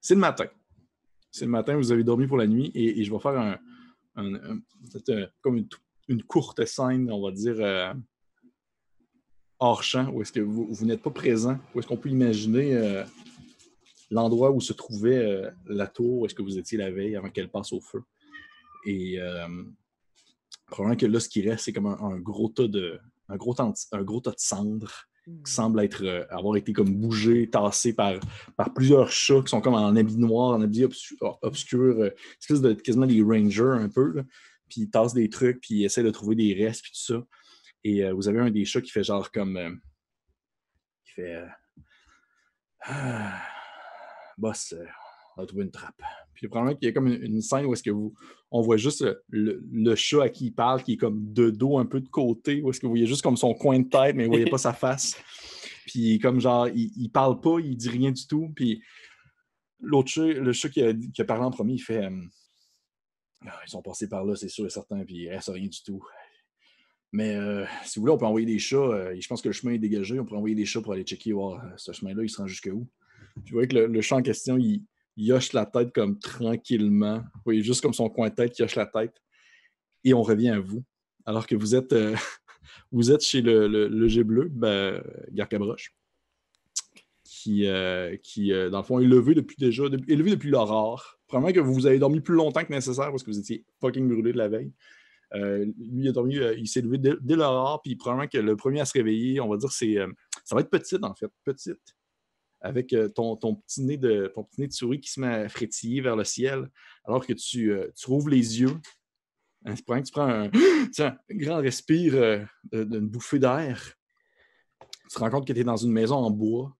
C'est le matin. C'est le matin, vous avez dormi pour la nuit et, je vais faire un, comme une, courte scène, on va dire, euh, hors champ, où est-ce que vous, n'êtes pas présent, où est-ce qu'on peut imaginer euh, l'endroit où se trouvait euh, la tour, où est-ce que vous étiez la veille avant qu'elle passe au feu. Et probablement que là, ce qui reste, c'est comme un, gros tas de un gros tas de cendres qui semble être, euh, avoir été comme bougé, tassé par, par plusieurs chats qui sont comme en habit noir, en habit obscur, obscur, euh, de quasiment des rangers un peu. Puis ils tassent des trucs, puis ils essaient de trouver des restes, puis tout ça. Et euh, vous avez un des chats qui fait genre comme. qui fait. Ah, boss, on va trouver une trappe. Puis probablement qu'il y a comme une, scène où est-ce que vous, on voit juste le, chat à qui il parle, qui est comme de dos un peu de côté, où est-ce que vous voyez juste comme son coin de tête, mais vous ne voyez pas sa face. Puis comme genre, il, il parle pas, il dit rien du tout. Puis l'autre chat, le chat qui a, parlé en premier, il fait euh, ah, Ils sont passés par là, c'est sûr et certain, puis il reste rien du tout. Mais euh, si vous voulez, on peut envoyer des chats. Euh, je pense que le chemin est dégagé. On peut envoyer des chats pour aller checker, voir ce chemin-là, il se rend jusqu'où. Puis vous voyez que le, le chat en question, il, il hoche la tête comme tranquillement. Vous voyez juste comme son coin de tête qui hoche la tête. Et on revient à vous. Alors que vous êtes, euh, vous êtes chez le, le, G bleu, ben, Garcabroche, qui, euh, qui euh, dans le fond, est levé depuis déjà, est levé depuis l'aurore. Probablement que vous avez dormi plus longtemps que nécessaire parce que vous étiez fucking brûlé de la veille. lui, il a dormi, il s'est levé dès, dès l'aurore, puis probablement que le premier à se réveiller, on va dire, c'est. ça va être petite, en fait. Petite avec euh, ton, petit nez de, ton petit nez de souris qui se met à frétiller vers le ciel, alors que tu, euh, tu rouvres les yeux. Hein, tu prends un, grand respire euh, d'une bouffée d'air. Tu te rends compte que tu es dans une maison en bois,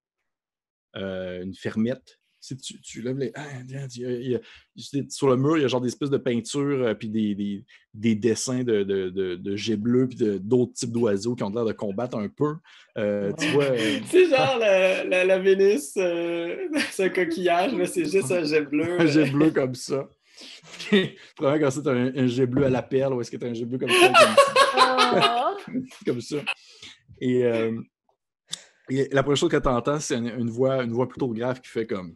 une fermette, si tu, tu lèves les. Ah, sur le mur, il y a genre des espèces de peintures, euh, puis des, des, des, dessins de, de, de, de jets bleus, puis d'autres types d'oiseaux qui ont l'air de combattre un peu. Euh, tu vois. Euh, c'est genre la, la, la Vénus, c'est un coquillage, mais c'est juste un jet bleu. un jet bleu comme ça. Probablement quand c'est un, un, jet bleu à la perle, ou est-ce que tu as un jet bleu comme ça? Comme ça? comme ça. Et. la première chose que tu entends, c'est une, une, voix, une voix plutôt grave qui fait comme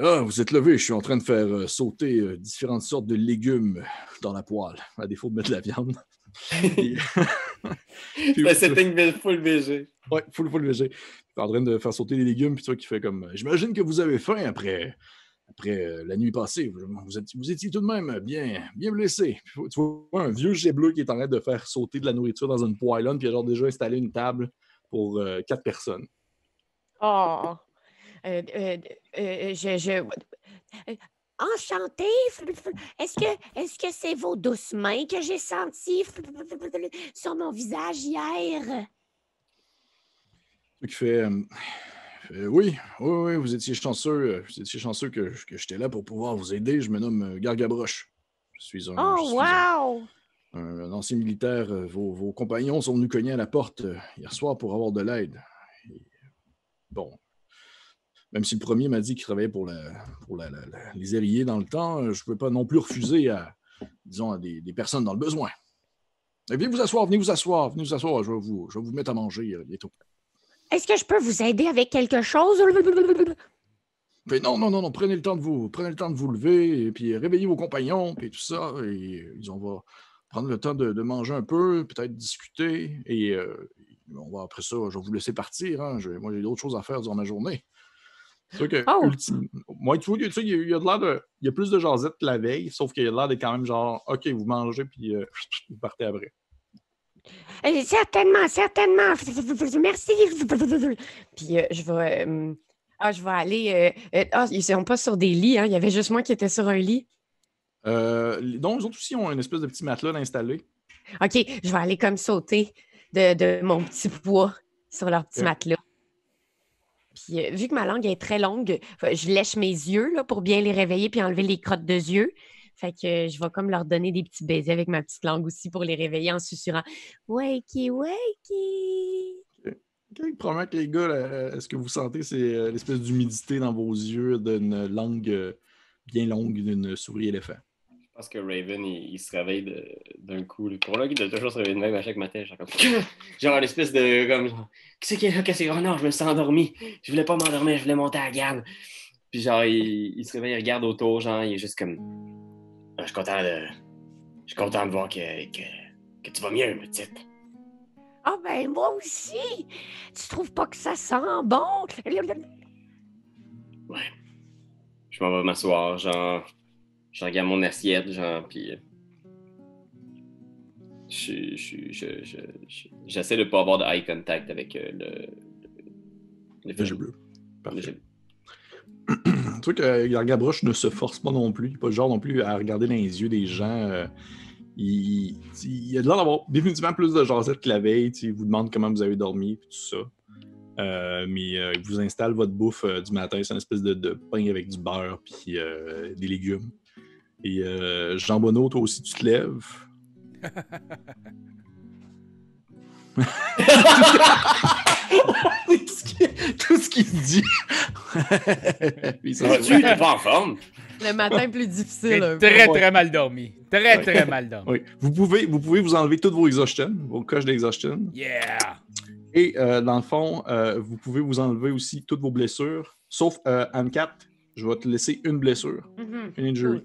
ah, vous êtes levé, je suis en train de faire euh, sauter euh, différentes sortes de légumes dans la poêle, à défaut de mettre de la viande. C'est setting full VG. Ouais, full, full VG. En train de faire sauter les légumes, puis toi qui fait comme. J'imagine que vous avez faim après, après euh, la nuit passée. Vous, êtes, vous, étiez tout de même bien, bien blessé. tu vois un vieux jet bleu qui est en train de faire sauter de la nourriture dans une poêlonne, puis il a genre déjà installé une table pour quatre personnes. Oh! Euh, euh, euh, je, je... Enchanté. Est-ce que est-ce que c'est vos douces mains que j'ai senties sur mon visage hier? Qui fait, oui, oui, oui, vous étiez chanceux, vous étiez chanceux que, que j'étais là pour pouvoir vous aider. Je me nomme Gargabroche. Je suis un, oh, wow! Un, ancien militaire. Vos, vos, compagnons sont venus cogner à la porte hier soir pour avoir de l'aide. Bon, même si le premier m'a dit qu'il travaillait pour, les héritiers dans le temps, euh, je ne pouvais pas non plus refuser à, disons, à des, personnes dans le besoin. venez vous asseoir, venez vous asseoir, venez vous asseoir, je vais vous, je vous mettre à manger euh, bientôt. Est-ce que je peux vous aider avec quelque chose? Mais non, non, non, non, prenez le temps de vous, prenez le temps de vous lever, et puis réveillez vos compagnons, et tout ça, et ils on va prendre le temps de, manger un peu, peut-être discuter, et euh, on va après ça, je vais vous laisser partir. Hein. moi, j'ai d'autres choses à faire durant ma journée. Que, oh! moi, tu vois, tu sais, il y a, de l'air de. Il y a plus de jasette que la veille, sauf qu'il y a de l'air d'être quand même genre, OK, vous mangez, puis euh, vous partez après. Euh, certainement, certainement. Merci. Puis euh, je vais. ah, je vais aller. ah, ils ne sont pas sur des lits, hein. Il y avait juste moi qui étais sur un lit. donc, les autres aussi ont une espèce de petit matelas installé. OK, je vais aller comme sauter de, de mon petit poids sur leur petit matelas. Puis euh, vu que ma langue est très longue, je lèche mes yeux là, pour bien les réveiller puis enlever les crottes de yeux. Fait que je vais comme leur donner des petits baisers avec ma petite langue aussi pour les réveiller en susurrant Wakey, wakey. Okay. Probablement que les gars, est-ce que vous sentez c'est euh, l'espèce d'humidité dans vos yeux d'une langue euh, bien longue d'une souris éléphant? Je pense que Raven, il, se réveille d'un coup. Pour là, il doit toujours se réveiller de même à chaque matin. Genre, comme... genre une espèce de. Comme, Qu'est-ce qu'il y a là? Qu'est-ce que Oh non, je me sens endormi. Je voulais pas m'endormir, je voulais monter à la gamme. Puis genre, il, il se réveille, il regarde autour, genre, il est juste comme. Ah, je suis content de. Je suis content de voir que, que, que tu vas mieux, ma petite. Ah ben moi aussi! Tu trouves pas que ça sent bon? Ouais. Je m'en vais m'asseoir, genre. Je regarde mon assiette, genre, puis. euh, Je, je, je, j'essaie de pas avoir de eye contact avec euh, le. Le, Le jeu bleu. le jeu- truc, euh, Gargabroche ne se force pas non plus. Pas le genre non plus à regarder dans les yeux des gens. euh, il, il, a l'air d'avoir définitivement plus de jasette que la veille. tu Il vous demande comment vous avez dormi, tout ça. Euh, mais il vous installe votre bouffe du matin. C'est une espèce de, de pain avec du beurre puis des légumes. Et euh, Jean Bonneau, toi aussi, tu te lèves. tout, ce qui, tout ce qu'il dit. Se va-tu? T'es pas en forme? Le matin plus difficile. très très mal dormi. Très Ouais. très mal dormi. Oui. Vous pouvez, vous pouvez vous enlever toutes vos exhaustion, vos coches d'exhaustion. Yeah! Et euh, dans le fond, euh, vous pouvez vous enlever aussi toutes vos blessures. Sauf euh, Anne-Cat, je vais te laisser une blessure, Mhm. une injury.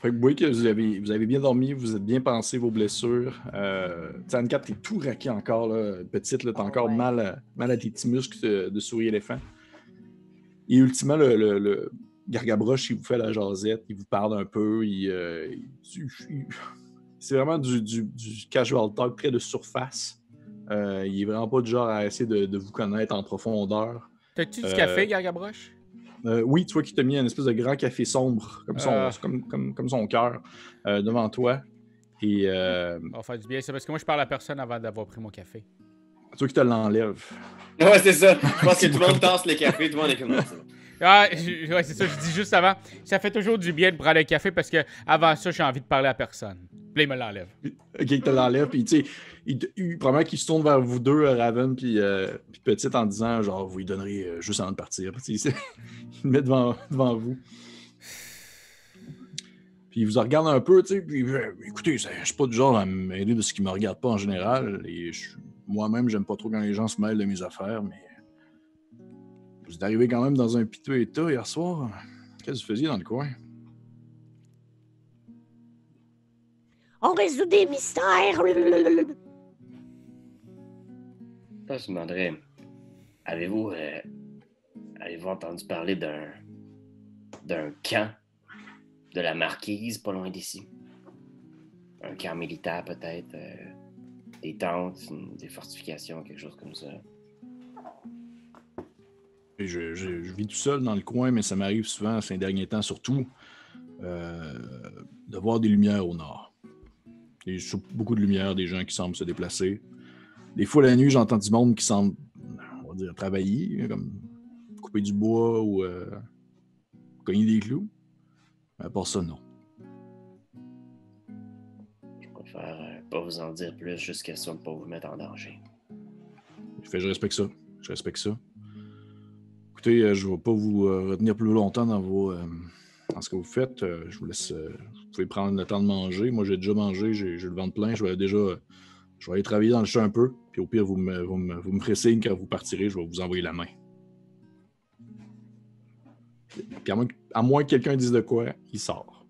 Fait que vous voyez que vous avez, vous avez bien dormi, vous êtes bien pensé vos blessures. Euh, Anne-Cat, t'es tout raqué encore, là, petite, là, t'as Ah encore ouais. mal, à, mal à tes petits muscles de, de souris éléphant. Et ultimement, le, le, le Gargabroche, il vous fait la jasette, il vous parle un peu, il, euh, il- il- c'est vraiment du, du, du casual talk très de surface. Euh, il est vraiment pas du genre à essayer de, de vous connaître en profondeur. T'as-tu du Euh, café, Gargabroche? Euh, oui, tu vois qu'il t'a mis un espèce de grand café sombre, comme son, Ah. comme, comme, comme son cœur, euh, devant toi. Et euh, On va faire du bien, c'est parce que moi je parle à personne avant d'avoir pris mon café. tu vois qu'il te l'enlève. Ouais, c'est ça. Je pense que tout le monde tasse le café, tout le monde est comme ça. Ah, ouais, c'est ça, je dis juste avant. Ça fait toujours du bien de prendre un café parce que avant ça, j'ai envie de parler à personne. Puis il me l'enlève. Ok, il te l'enlève, puis tu sais, il, il- probablement qu'il se tourne vers vous deux, euh, Raven, puis, euh, puis Petite, en disant genre, vous lui donnerez euh, juste avant de partir. Tu sais, il le met devant, devant vous. Puis il vous regarde un peu, tu sais, puis euh, écoutez, je suis pas du genre à m'aider de ce qui me regarde pas en général, et moi-même, j'aime pas trop quand les gens se mêlent de mes affaires, mais vous êtes arrivé quand même dans un piteux état hier soir. Qu'est-ce que vous faisiez dans le coin? On résout des mystères. Là, je me demanderais, avez-vous euh, avez-vous entendu parler d'un d'un camp de la marquise pas loin d'ici? Un camp militaire peut-être, euh, des tentes, une- des fortifications, quelque chose comme ça. Je, je- je vis tout seul dans le coin, mais ça m'arrive souvent, ces derniers temps surtout, euh, de voir des lumières au nord. Et beaucoup de lumières, des gens qui semblent se déplacer. Des fois, la nuit, j'entends du monde qui semble, on va dire, travailler, comme couper du bois ou euh, cogner des clous. Mais à part ça, non. Je préfère euh, pas vous en dire plus jusqu'à ce de pas vous mettre en danger. Je fais, je respecte ça. Je respecte ça. Écoutez, euh, je ne vais pas vous euh, retenir plus longtemps dans, vos, euh, dans ce que vous faites. Euh, je vous laisse. euh, vous pouvez prendre le temps de manger. Moi, j'ai déjà mangé, j'ai j'ai le ventre plein. Je vais déjà. je vais aller travailler dans le champ un peu. Puis au pire, vous me, vous me, vous me ferez signe quand vous partirez. Je vais vous envoyer la main. Puis à moins, que- à moins que quelqu'un dise de quoi, il sort.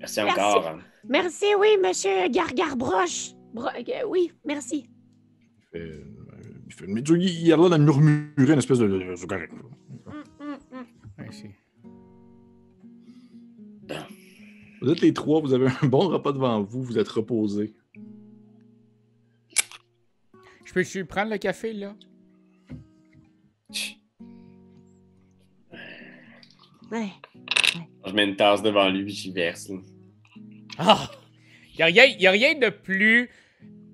Merci encore. Merci, oui, monsieur Gargarbroche. Bro- euh, oui, merci. Fait, euh, il fait- mais tu il il a l'air de murmurer une espèce de. de- c'est correct. Mm, mm, mm. Merci. Vous êtes les trois, vous avez un bon repas devant vous, vous êtes reposés. Je peux-tu prendre le café, là? Ouais. Je mets une tasse devant lui puis j'y verse. Ah! Il n'y a, rien- y a rien de plus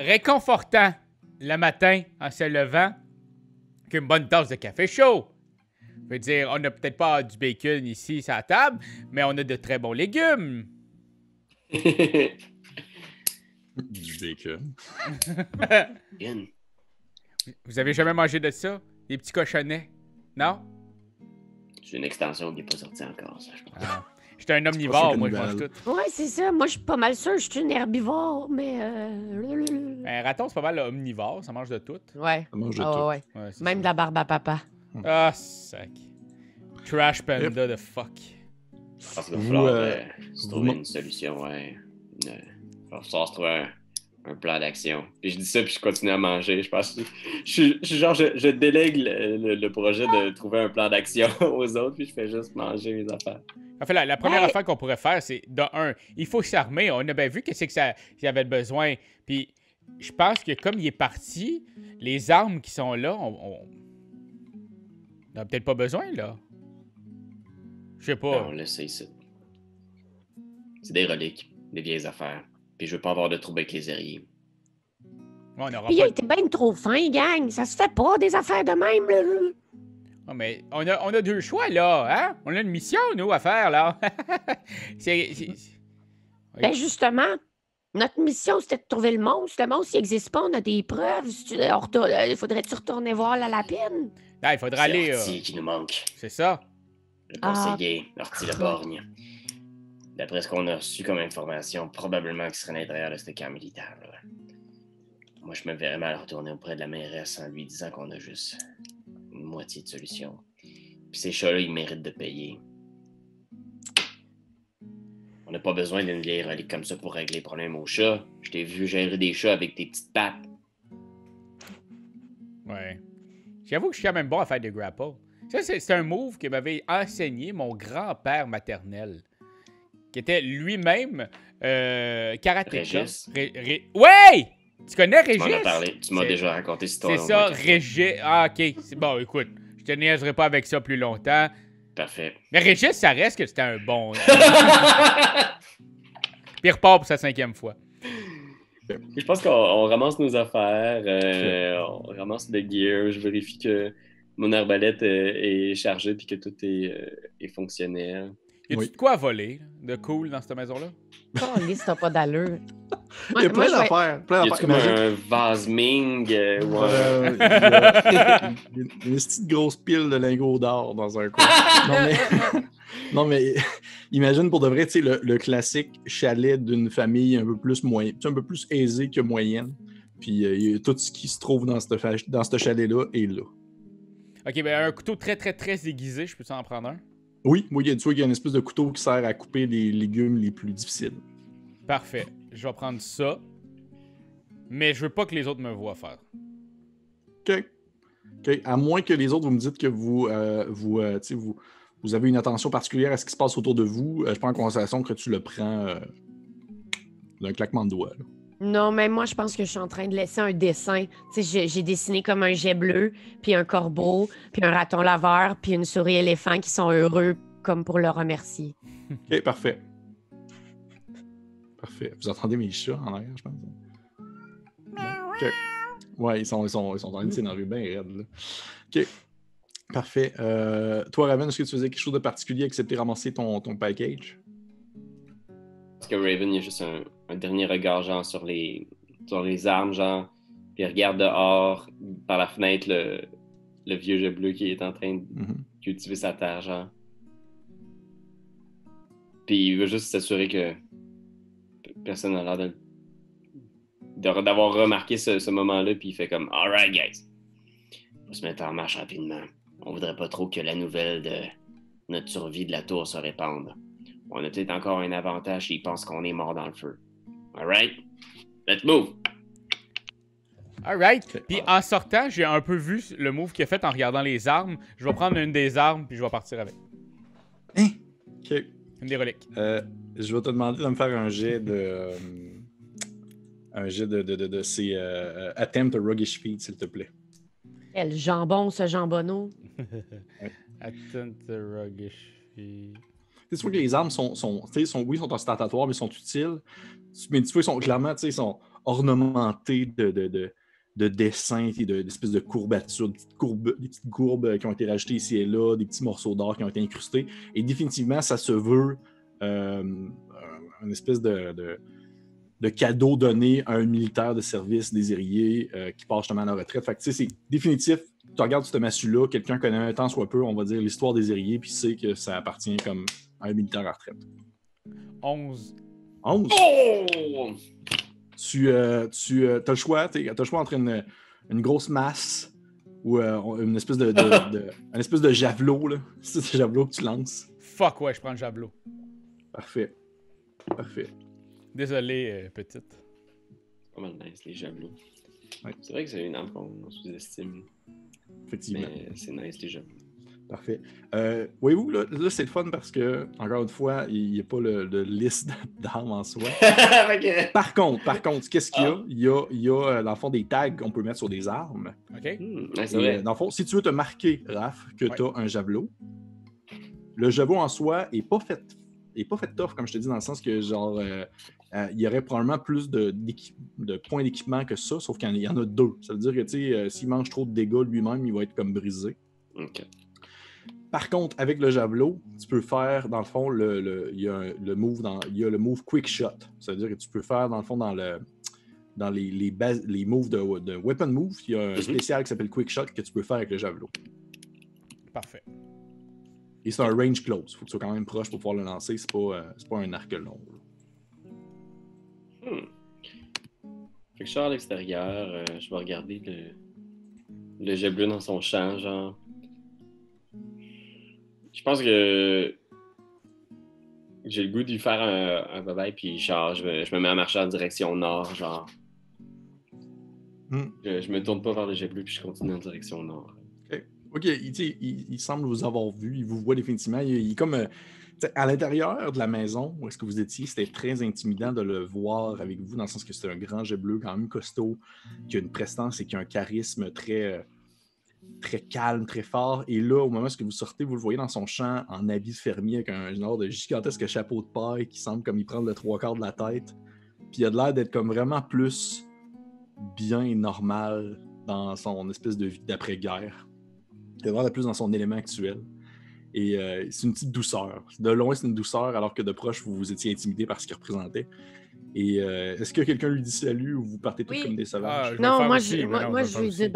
réconfortant le matin en se levant qu'une bonne tasse de café chaud. Je veux dire, on n'a peut-être pas du bacon ici sur la table, mais on a de très bons légumes. Du bacon. Bien. Vous avez jamais mangé de ça? Des petits cochonnets? Non? J'ai une extension qui n'est pas sortie encore, ça, je pense. Ah. J'étais un omnivore, sûr moi, je mange tout. Ouais, c'est ça. Moi, je suis pas mal sûre. Je suis une herbivore, mais. euh, Un raton, c'est pas mal omnivore, ça mange de tout. Ouais. Ça mange de Ah, tout. ouais, ouais. Même ça. de la barbe à papa. Ah, sac. Trash panda de fuck. Je pense qu'il va Vous, falloir euh, euh, se trouver une solution, ouais. Une, euh, il va falloir se trouver un, plan d'action. Puis je dis ça, puis je continue à manger. Je pense que je, suis- je genre, je, je délègue le, le- le projet de trouver un plan d'action aux autres, puis je fais juste manger mes affaires. En fait, la, la première Ouais. affaire qu'on pourrait faire, c'est, de un, il faut s'armer. On a bien vu que c'est que ça qu'il y avait besoin. Puis, je pense que comme il est parti, les armes qui sont là, on, on... on a peut-être pas besoin, là. Je sais pas. On le sait, ici. C'est des reliques, des vieilles affaires. Puis je veux pas avoir de troubles avec les on aura Puis il pas... a été bien trop fin, gang. Ça se fait pas, des affaires de même, là. Ah, mais on a, on a deux choix, là. Hein? On a une mission, nous, à faire, là. c'est... c'est- Oui. Ben, justement, notre mission, c'était de trouver le monstre. Le monstre, il n'existe pas. On a des preuves. Si tu- on retourne- euh, Il faudrait-tu retourner voir la lapine? Ah, il faudra C'est aller... euh, Ortie qui nous manque. C'est ça. Le Ah. conseiller, Ortie le borgne. D'après ce qu'on a reçu comme information, probablement qu'il serait à l'intérieur de ce camp militaire. Moi, je me verrais mal retourner auprès de la mairesse en lui disant qu'on a juste une moitié de solution. Puis ces chats-là, ils méritent de payer. On n'a pas besoin d'une vieille relique comme ça pour régler les problèmes aux chats. Je t'ai vu gérer des chats avec tes petites pattes. Ouais. J'avoue que je suis quand même bon à faire des grapples. Ça, c'est c'est un move que m'avait enseigné mon grand-père maternel, qui était lui-même euh, karatéka. Régis. Ré- Ré- Ouais! Tu connais Tu m'en as Régis? parlé. Tu m'as C'est- déjà raconté cette C'est histoire. ça, Régis. Ah, ok. C'est bon, écoute. Je te niaiserai pas avec ça plus longtemps. Parfait. Mais Régis, ça reste que c'était un bon. Puis il repart pour sa cinquième fois. Je pense qu'on on ramasse nos affaires, euh, on ramasse le gear, je vérifie que mon arbalète euh, est chargée puis que tout est, euh, est fonctionnel. Y a-tu Oui. de quoi à voler de cool dans cette maison-là? Oh, liste, t'as pas d'allure. Il y a plein d'affaires. Plein d'affaires. comme Imagine- un vase Ming euh, ou un- Euh, il y a une, une petite grosse pile de lingots d'or dans un coin. non, mais, non, mais imagine pour de vrai, tu sais, le, le classique chalet d'une famille un peu plus moyenne, un peu plus aisée que moyenne. Puis euh, il y a tout ce qui se trouve dans ce dans ce chalet-là est là. Ok, ben un couteau très très très aiguisé, je peux en prendre un? Oui, moi, il y a, tu vois, il y a une espèce de couteau qui sert à couper les légumes les plus difficiles. Parfait. Je vais prendre ça. Mais je veux pas que les autres me voient faire. OK. À moins que les autres, vous me dites que vous, euh, vous, euh, vous, vous avez une attention particulière à ce qui se passe autour de vous, euh, je prends en considération que tu le prends d'un claquement de doigts. là. Non, mais moi, je pense que je suis en train de laisser un dessin. Tu sais, j'ai- dessiné comme un jet bleu, puis un corbeau, puis un raton laveur, puis une souris éléphant qui sont heureux comme pour le remercier. OK, parfait. Parfait. Vous entendez mes chats en arrière, je pense? OK. Ouais, ils sont, ils sont, ils sont en train de s'énerver bien raide, là. OK. Parfait. Euh, toi, Raven, est-ce que tu faisais quelque chose de particulier excepté ramasser ton, ton package? Parce que Raven, il y a juste un, un dernier regard, genre, sur les, sur les armes, genre, puis il regarde dehors, par la fenêtre, le, le vieux jeu bleu qui est en train de Mhm. cultiver sa terre, genre. Puis il veut juste s'assurer que personne n'a l'air de de- d'avoir remarqué ce, ce moment-là, puis il fait comme Alright, guys, on va se mettre en marche rapidement. On voudrait pas trop que la nouvelle de notre survie de la tour se répande. On a peut-être encore un avantage s'ils pensent qu'on est mort dans le feu. Alright? Let's move! Alright. Puis en sortant, j'ai un peu vu le move qu'il a fait en regardant les armes. Je vais prendre une des armes, puis je vais partir avec. Hein? OK. Une des reliques. Euh, je vais te demander de me faire un jet de. euh, un jet de. de, de, de ces. euh, attempt a Ruggish Feed, s'il te plaît. Quel jambon, ce jambonneau. Attends, ruggish feet. Tu sais, tu vois que les armes sont, sont, tu sais, sont, oui, sont ostentatoires, mais sont utiles. Mais tu vois, ils sont clairement, tu sont ornementés de, de, de, de dessins, et de- d'espèces de courbatures, des petites, courbes, euh, qui ont été rajoutées ici et là, des petits morceaux d'or qui ont été incrustés. Et définitivement, ça se veut euh, un- une espèce de, de, de cadeau donné à un militaire de service désiré euh, qui part justement à la retraite. Fait que, tu sais, c'est définitif. Tu regardes ce massue-là, quelqu'un connaît un tant soit peu, on va dire, l'histoire des puis sait que ça appartient comme un militaire à retraite. 11. 11. Oh! Tu, euh, tu as le choix, tu as le choix entre une, une grosse masse ou euh, une espèce de, de, de- un espèce de javelot, là. C'est ce javelot que tu lances. Fuck, ouais, je prends le javelot. Parfait. Parfait. Désolé, euh, petite. C'est pas mal nice, les javelots. Ouais. C'est vrai que c'est une arme qu'on sous-estime, Effectivement. mais c'est nice, les javelots. Parfait. Euh, Voyez-vous, là, là, c'est le fun parce que, encore une fois, il n'y a pas le, de liste d'armes en soi. Par contre, par contre, qu'est-ce qu'il y a? Ah. Il y a, il y a, euh, dans le fond, des tags qu'on peut mettre sur des armes. OK? Et, vrai. euh, dans le fond, si tu veux te marquer, Raph, que Ouais. tu as un javelot, le javelot en soi est pas fait est pas fait tough, comme je te dis, dans le sens que genre euh, euh, il y aurait probablement plus de, points d'équipement que ça, sauf qu'il y en a- il y en a deux. Ça veut dire que tu sais, euh, s'il mange trop de dégâts lui-même, il va être comme brisé. Ok. Par contre, avec le javelot, tu peux faire, dans le fond, le, le- il, y a un- le move dans, il y a le move quick shot. Ça veut dire que tu peux faire, dans le fond, dans le dans les, les, bases- les moves de, de weapon move, il y a un Mhm. spécial qui s'appelle quick shot que tu peux faire avec le javelot. Parfait. Et c'est un range close. Faut que tu sois quand même proche pour pouvoir le lancer. C'est pas, euh, c'est pas un arc long. Hmm. Fait que je à l'extérieur, euh, je vais regarder le, le jet bleu dans son champ, genre. Je pense que j'ai le goût de lui faire un, un bye-bye, puis genre, je me, je me mets à marcher en direction nord, genre. Hmm. Je, je me tourne pas vers le jet bleu, puis je continue en direction nord. Ok, il, semble vous avoir vu. Il vous voit définitivement. Il, il est comme. euh, à l'intérieur de la maison où est-ce que vous étiez, c'était très intimidant de le voir avec vous, dans le sens que c'est un grand jet bleu, quand même costaud, qui a une prestance et qui a un charisme très, euh, très calme, très fort. Et là, au moment où vous sortez, vous le voyez dans son champ en habit de fermier avec un genre de gigantesque chapeau de paille qui semble comme il prend le trois quarts de la tête. Puis il a de l'air d'être comme vraiment plus bien et normal dans son espèce de vie d'après-guerre. Il a l'air d'être plus dans son élément actuel. Et euh, c'est une petite douceur. De loin, c'est une douceur, alors que de proche, vous vous étiez intimidé par ce qu'il représentait. Et euh, est-ce que quelqu'un lui dit salut ou vous partez tous Oui. comme des Ah, sauvages? Non, moi, aussi, je, moi, moi, je lui dis aussi.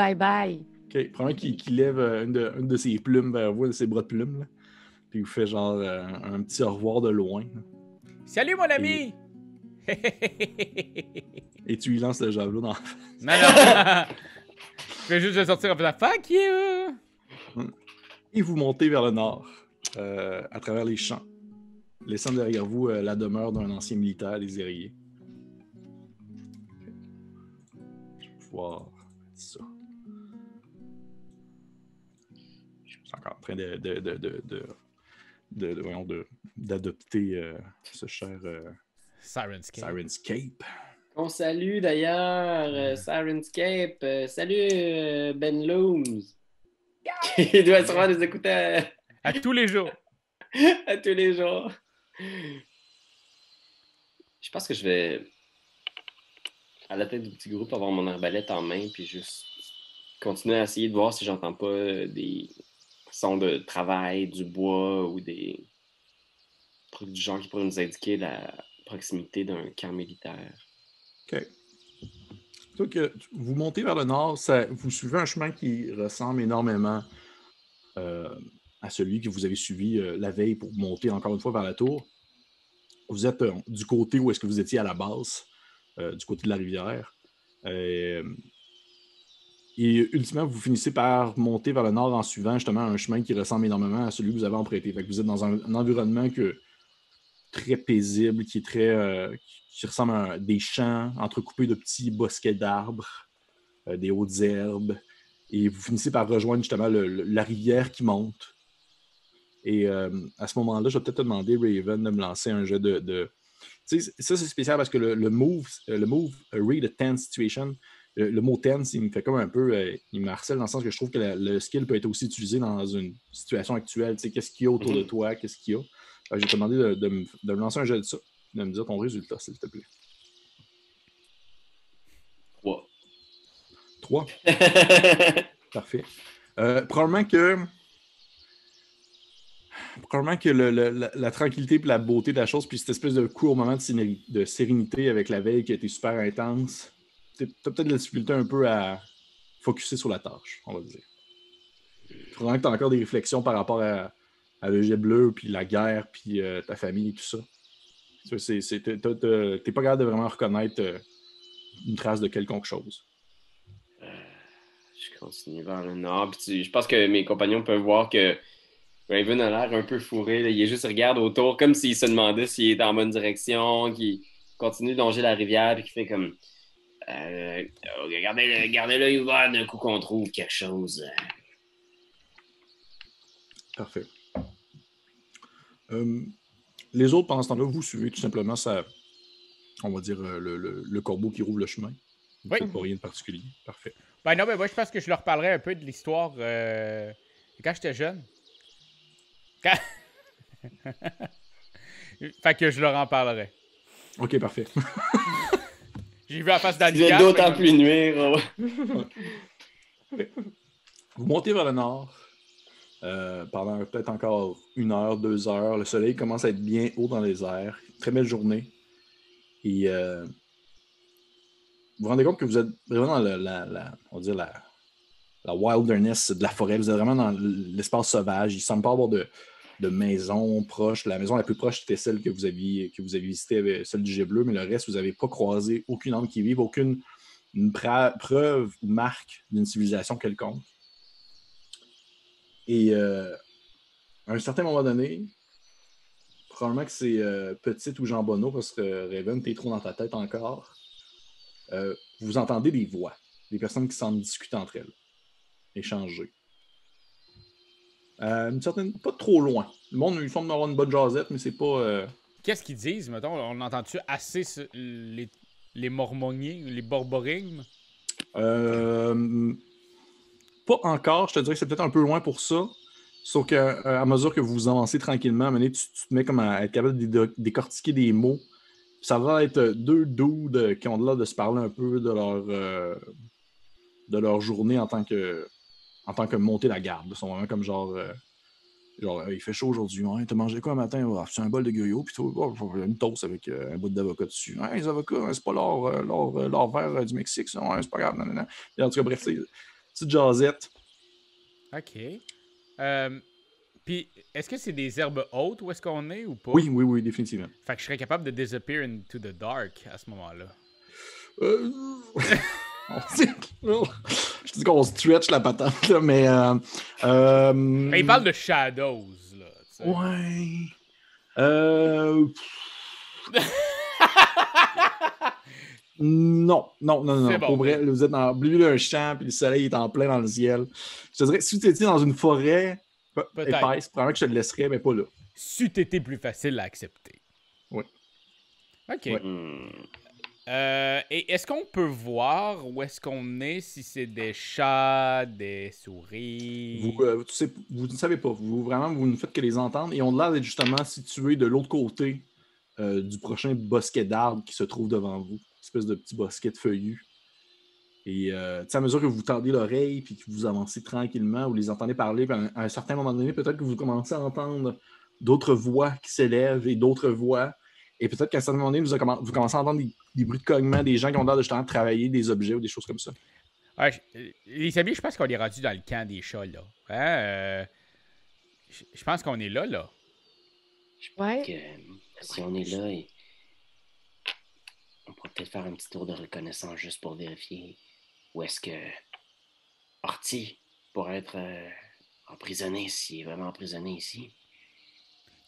Ok, probablement qu'il lève euh, une de, une de ses plumes vers vous, de ses bras de plumes. là. Puis il vous fait genre euh, un petit au revoir de loin. là. Salut, mon ami! Et tu lui lances le javelot dans non, non! Je vais juste le sortir en faisant Fuck you! Et vous montez vers le nord, euh, à travers les champs, laissant derrière vous euh, la demeure d'un ancien militaire des Ériers. Je vais pouvoir mettre ça. Suis encore en train de, de, de, de, de, de- de- voyons, de- d'adopter euh, ce cher euh, Sirenscape. Sirenscape. On salue d'ailleurs euh, Sirenscape. Euh, salut euh, Ben Looms. Il doit sûrement nous écouter à, À tous les jours. à tous les jours. Je pense que je vais à la tête du petit groupe avoir mon arbalète en main puis juste continuer à essayer de voir si j'entends pas des sons de travail, du bois ou des du genre qui pourraient nous indiquer la proximité d'un camp militaire. OK. Que vous montez vers le nord, vous suivez un chemin qui ressemble énormément euh, à celui que vous avez suivi euh, la veille pour monter encore une fois vers la tour. Vous êtes euh, du côté où est-ce que vous étiez à la base, du côté de la rivière. Et ultimement, vous finissez par monter vers le nord en suivant justement un chemin qui ressemble énormément à celui que vous avez emprunté. Vous êtes dans un, environnement très paisible, qui est très. euh, qui- ressemble à des champs entrecoupés de petits bosquets d'arbres, euh, des hautes herbes. Et vous finissez par rejoindre justement la rivière qui monte. Et euh, à ce moment-là, je vais peut-être te demander, Raven, de me lancer un jeu de. Tu sais, ça, c'est spécial parce que le, move, le move Read a Tense Situation, le, le mot tense, il me fait comme un peu. euh, il me harcèle dans le sens que je trouve que la- le skill peut être aussi utilisé dans une situation actuelle. Tu sais, qu'est-ce qu'il y a autour de Mhm. toi, qu'est-ce qu'il y a? Vais te demander de, de me, de me lancer un jeu de ça, de me dire ton résultat, s'il te plaît. 3. 3. Parfait. Euh, probablement que. Probablement que le- le- la, la tranquillité et la beauté de la chose, puis cette espèce de court moment de, de sérénité avec la veille qui a été super intense, tu as peut-être de la difficulté un peu à focuser sur la tâche, on va dire. Probablement que tu as encore des réflexions par rapport à, à l'œil bleu, puis la guerre, puis euh, ta famille et tout ça. T'es t'es pas capable de vraiment reconnaître euh, une trace de quelconque chose. Je continue vers le nord. Tu- je pense que mes compagnons peuvent voir que Raven a l'air un peu fourré. là. Il est juste il regarde autour comme s'il se demandait s'il est en bonne direction, qu'il continue de longer la rivière, puis qu'il fait comme. Euh, gardez, gardez l'œil ouvert d'un coup qu'on trouve quelque chose. Parfait. Euh, les autres, pendant ce temps-là, vous suivez tout simplement ça, on va dire, euh, le, le- le corbeau qui rouvre le chemin. Oui. pas rien de particulier. Parfait. Ben non, mais moi, je pense que je leur parlerai un peu de l'histoire euh, quand j'étais jeune. Quand... fait que je leur en parlerai. OK, parfait. J'ai vu la face va d'autant plus nuire. ouais. Vous montez vers le nord euh, pendant peut-être encore une heure, deux heures. Le soleil commence à être bien haut dans les airs. Très belle journée. Et euh, vous vous rendez compte que vous êtes vraiment dans la, la- la- on va dire la, la wilderness de la forêt. Vous êtes vraiment dans l'espace sauvage. Il ne semble pas avoir de, de maison proche. La maison la plus proche, c'était celle que vous aviez, que vous visitée, avec celle du Jet Bleu, mais le reste, vous n'avez pas croisé aucune âme qui vive, aucune preuve ou marque d'une civilisation quelconque. Et euh, à un certain moment donné, probablement que c'est euh, Petite ou Jean Bonneau, parce que Raven, t'es trop dans ta tête encore, euh, vous entendez des voix, des personnes qui semblent discuter entre elles, échanger. Euh, une certaine, pas trop loin. Le monde, il semble avoir une bonne jasette, mais c'est pas. euh, Qu'est-ce qu'ils disent, mettons? On entend-tu assez les, les mormoniers, les borborigmes? Euh, pas encore, je te dirais que c'est peut-être un peu loin pour ça. Sauf qu'à à mesure que vous avancez tranquillement, à un moment donné, tu, tu te mets comme à être capable de dé- décortiquer des mots. Ça va être deux dudes qui ont l'air de se parler un peu de leur, euh, de leur journée en tant que en tant que monter la garde. Ils sont vraiment comme genre, euh, genre Euh, il fait chaud aujourd'hui. Ouais, t'as mangé quoi un matin? Ah, c'est un bol de gueulot, puis oh, une toast avec euh, un bout d'avocat dessus. Ouais, les avocats, hein, c'est pas l'or, vert du Mexique, ça. C'est pas grave. Non, non, non. Et en tout cas, bref, petite jasette. OK. Euh, Puis, est-ce que c'est des herbes hautes où est-ce qu'on est ou pas? Oui, oui, oui, définitivement. Fait que je serais capable de disappear into the dark à ce moment-là. Euh, Je dis qu'on stretch la patente, là, mais. Euh, euh, Mais il parle de shadows, là. Ouais. Euh. Non, non, non, non. C'est bon. Pour vrai, vous êtes dans d'un champ, puis le soleil est en plein dans le ciel. Je te dirais, si tu étais dans une forêt épaisse, probablement que je te le laisserais, mais pas là. C'eût été plus facile à accepter. Oui. OK. Ouais. Hmm. Euh, et est-ce qu'on peut voir où est-ce qu'on est, si c'est des chats, des souris? Vous, euh, ne savez pas. Vous, vraiment, vous ne faites que les entendre. Et on a l'air d'être justement situés de l'autre côté euh, du prochain bosquet d'arbres qui se trouve devant vous. Une espèce de petit bosquet de feuillus. Et à mesure que vous tendez l'oreille puis que vous avancez tranquillement, vous les entendez parler, à à un certain moment donné, peut-être que vous commencez à entendre d'autres voix qui s'élèvent et d'autres voix. Et peut-être qu'à un certain moment donné, vous, commen- vous commencez à entendre des, des bruits de cognement, des gens qui ont l'air de justement travailler des objets ou des choses comme ça. Ouais, je- les amis, je pense qu'on est rendu dans le camp des chats, là. Hein? euh, je- je pense qu'on est là, là. Ouais. que, euh, si on est là, et- on pourrait peut-être faire un petit tour de reconnaissance juste pour vérifier où est-ce que Orti pourrait être euh, emprisonné, s'il est vraiment emprisonné ici.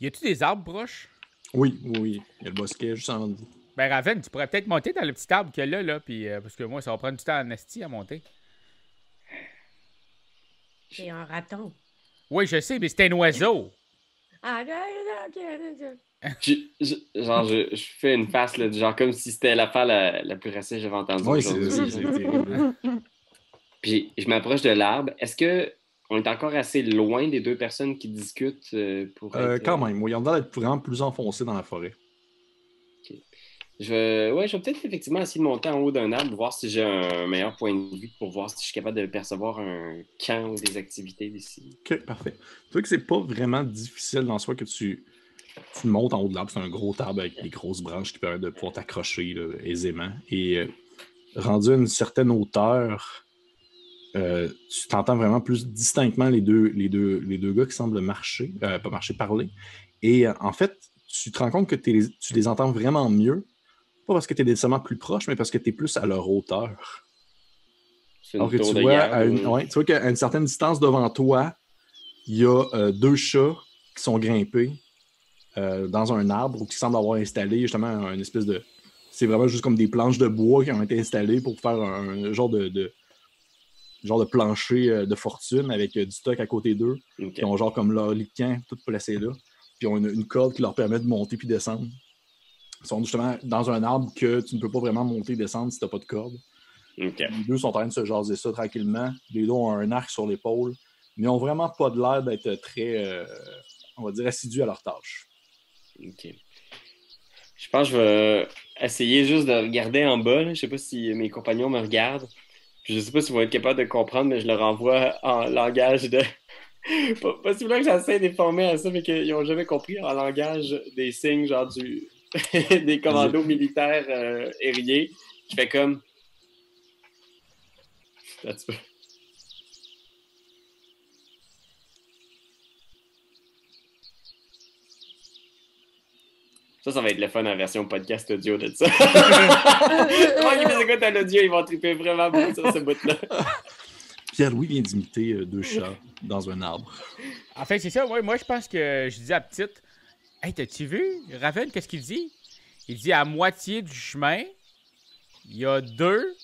Y a-tu des arbres proches? Oui, oui, oui. Il y a le bosquet juste en vous. Ben, Raven, tu pourrais peut-être monter dans le petit arbre qu'il y a là, là, puis, euh, parce que moi, ça va prendre du temps en esti à monter. C'est un raton. Oui, je sais, mais c'était un oiseau. Ah, ok, ok, ok, ok. Je- je- genre, je, je fais une face, là, genre comme si c'était l'affaire la, la plus raciste que j'avais entendue Oui, c'est c'est- c'est terrible. Puis je m'approche de l'arbre. Est-ce que on est encore assez loin des deux personnes qui discutent euh, pour Euh, être, quand euh, même, oui, il y en a d'être vraiment plus enfoncé dans la forêt. Je vais, ouais, je vais peut-être effectivement essayer de monter en haut d'un arbre, voir si j'ai un meilleur point de vue pour voir si je suis capable de percevoir un camp ou des activités d'ici. Ok, parfait. Tu vois que c'est pas vraiment difficile dans soi que tu, tu montes en haut de l'arbre. C'est un gros arbre avec des grosses branches qui permettent de pouvoir t'accrocher là, aisément. Et euh, rendu à une certaine hauteur, euh, tu t'entends vraiment plus distinctement les deux, les deux, les deux gars qui semblent marcher, euh, pas marcher, parler. Et euh, en fait, tu te rends compte que tu les entends vraiment mieux, pas parce que tu es nécessairement plus proche, mais parce que tu es plus à leur hauteur. Alors que tu vois, à une, ouais, tu vois qu'à une certaine distance devant toi, il y a euh, deux chats qui sont grimpés euh, dans un arbre ou qui semblent avoir installé justement un espèce de. C'est vraiment juste comme des planches de bois qui ont été installées pour faire un, genre de, de- genre de plancher euh, de fortune avec euh, du stock à côté d'eux. Qui ont genre comme leur camp tout placé là. Puis ils ont une, une corde qui leur permet de monter puis descendre. Ils sont justement dans un arbre que tu ne peux pas vraiment monter et descendre si tu n'as pas de corde. Les deux sont en train de se jaser ça tranquillement. Les deux ont un arc sur l'épaule, mais ils ont vraiment pas de l'air d'être très, euh, on va dire, assidus à leur tâche. Ok. Je pense que je vais essayer juste de regarder en bas. là. Je sais pas si mes compagnons me regardent. Je sais pas s'ils vont être capables de comprendre, mais je leur envoie en langage de. Pas- Possiblement que j'essaie de les former à ça, mais qu'ils n'ont jamais compris en langage des signes, genre du. des commandos militaires euh, aériens. Je fais comme. That's- Ça, ça va être le fun en version podcast audio de ça. Moi qui les écoute à l'audio, ils vont triper vraiment beaucoup sur ce bout-là. Pierre-Louis vient d'imiter euh, deux chats dans un arbre. En fait, c'est ça. Ouais, moi, je pense que je dis à petite Hey, t'as-tu vu? Raven, qu'est-ce qu'il dit Il dit à moitié du chemin, il y a deux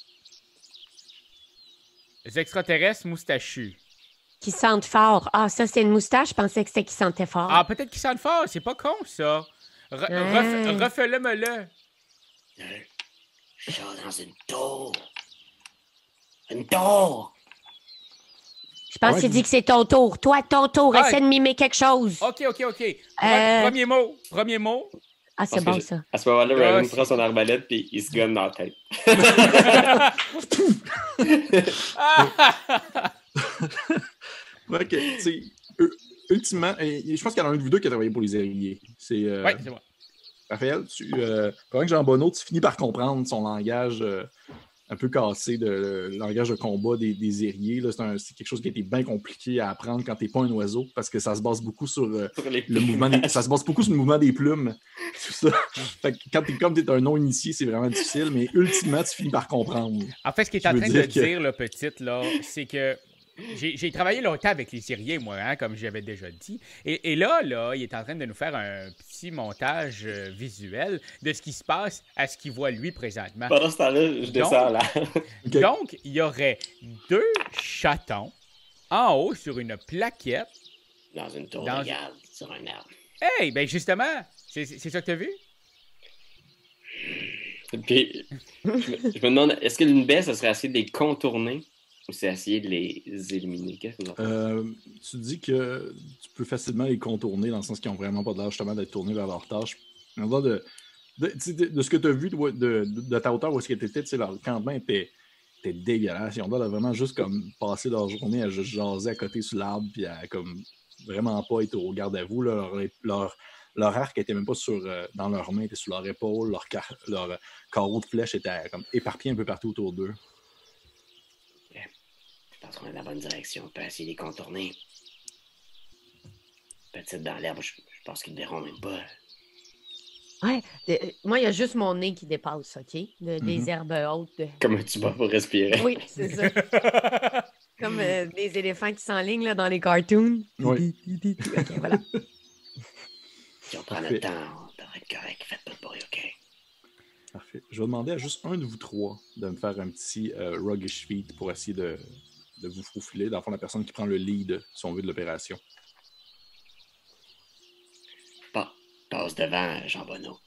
extraterrestres moustachus. Qui sentent fort. Ah, ça, c'est une moustache. Je pensais que c'était qui sentait fort. Ah, peut-être qu'ils sentent fort. C'est pas con, ça. Re- Ouais. ref- Refais-le-me-le. Je suis dans une tour. Une tour. Je pense Ouais, qu'il dit que c'est ton tour. Toi, ton tour. Ah, Essaie de mimer quelque chose. Ok, ok, ok. Euh. Premier mot. Premier mot. Ah, c'est bon, ça. À ce moment-là, Ah, Raven c'est- prend son arbalète puis il se gonne dans la tête. Ouais, que, tu sais, ultimement, et- et je pense qu'il y en a un de vous deux qui a travaillé pour les aériens. C'est euh, ouais, c'est moi. Raphaël, tu, euh, pendant que Jean Bonneau, tu finis par comprendre son langage euh, un peu cassé, de, le langage de combat des, des là. C'est un- C'est quelque chose qui a été bien compliqué à apprendre quand tu n'es pas un oiseau, parce que ça se base beaucoup sur euh, Sur les le mouvement des- ça se base beaucoup sur le mouvement des plumes. Tout ça. Fait que quand t'es comme t'es un non-initié, c'est vraiment difficile, mais ultimement, tu finis par comprendre. En fait, ce qu'il est Tu en train de dire que- dire, le petite, là, c'est que j'ai travaillé longtemps avec les Syriens, moi, hein, comme j'avais déjà dit. Et, et là, là, il est en train de nous faire un petit montage euh, visuel de ce qui se passe à ce qu'il voit lui présentement. Pendant ce temps-là, je descends là. Ok. Donc, il y aurait deux chatons en haut sur une plaquette. Dans une tour Dans- de garde, sur un arbre. Hey, ben justement, c'est ça que t'as vu? Puis, je me, je me demande, est-ce que une baie, ça serait essayer de les contourner c'est essayer de les éliminer? Euh, tu dis que tu peux facilement les contourner dans le sens qu'ils n'ont vraiment pas l'air justement d'être tournés vers leur tâche. De, de, de- ce que tu as vu de, de- ta hauteur où est-ce que tu étais, leur campement était, était dégueulasse. Ils ont l'air vraiment juste comme passer leur journée à juste jaser à côté sur l'arbre puis à comme vraiment pas être au garde à vous. Leur, leur, leur arc était même pas sur, euh, dans leurs mains, était sur leur épaule, leur, euh, carreau de flèche était comme éparpillé un peu partout autour d'eux. Pense qu'on est dans la bonne direction. On peut essayer de les contourner. Peut-être dans l'herbe, je, je pense qu'ils ne verront même pas. Ouais. euh, moi, il y a juste mon nez qui dépasse, OK? De- Des Mhm. herbes hautes. de- Comme un tuba pour respirer. Oui, c'est ça. Comme euh, des éléphants qui s'enlignent là, dans les cartoons. Oui. OK, voilà. Si on prend Parfait. notre temps, on devrait être correct. Faites pas de bruit, OK? Parfait. Je vais demander à juste un de vous trois de me faire un petit euh, ruggish feat pour essayer de, de vous faufiler. Dans le fond, la personne qui prend le lead, si on veut, de l'opération. Pas. Passe devant, Jean Bonneau.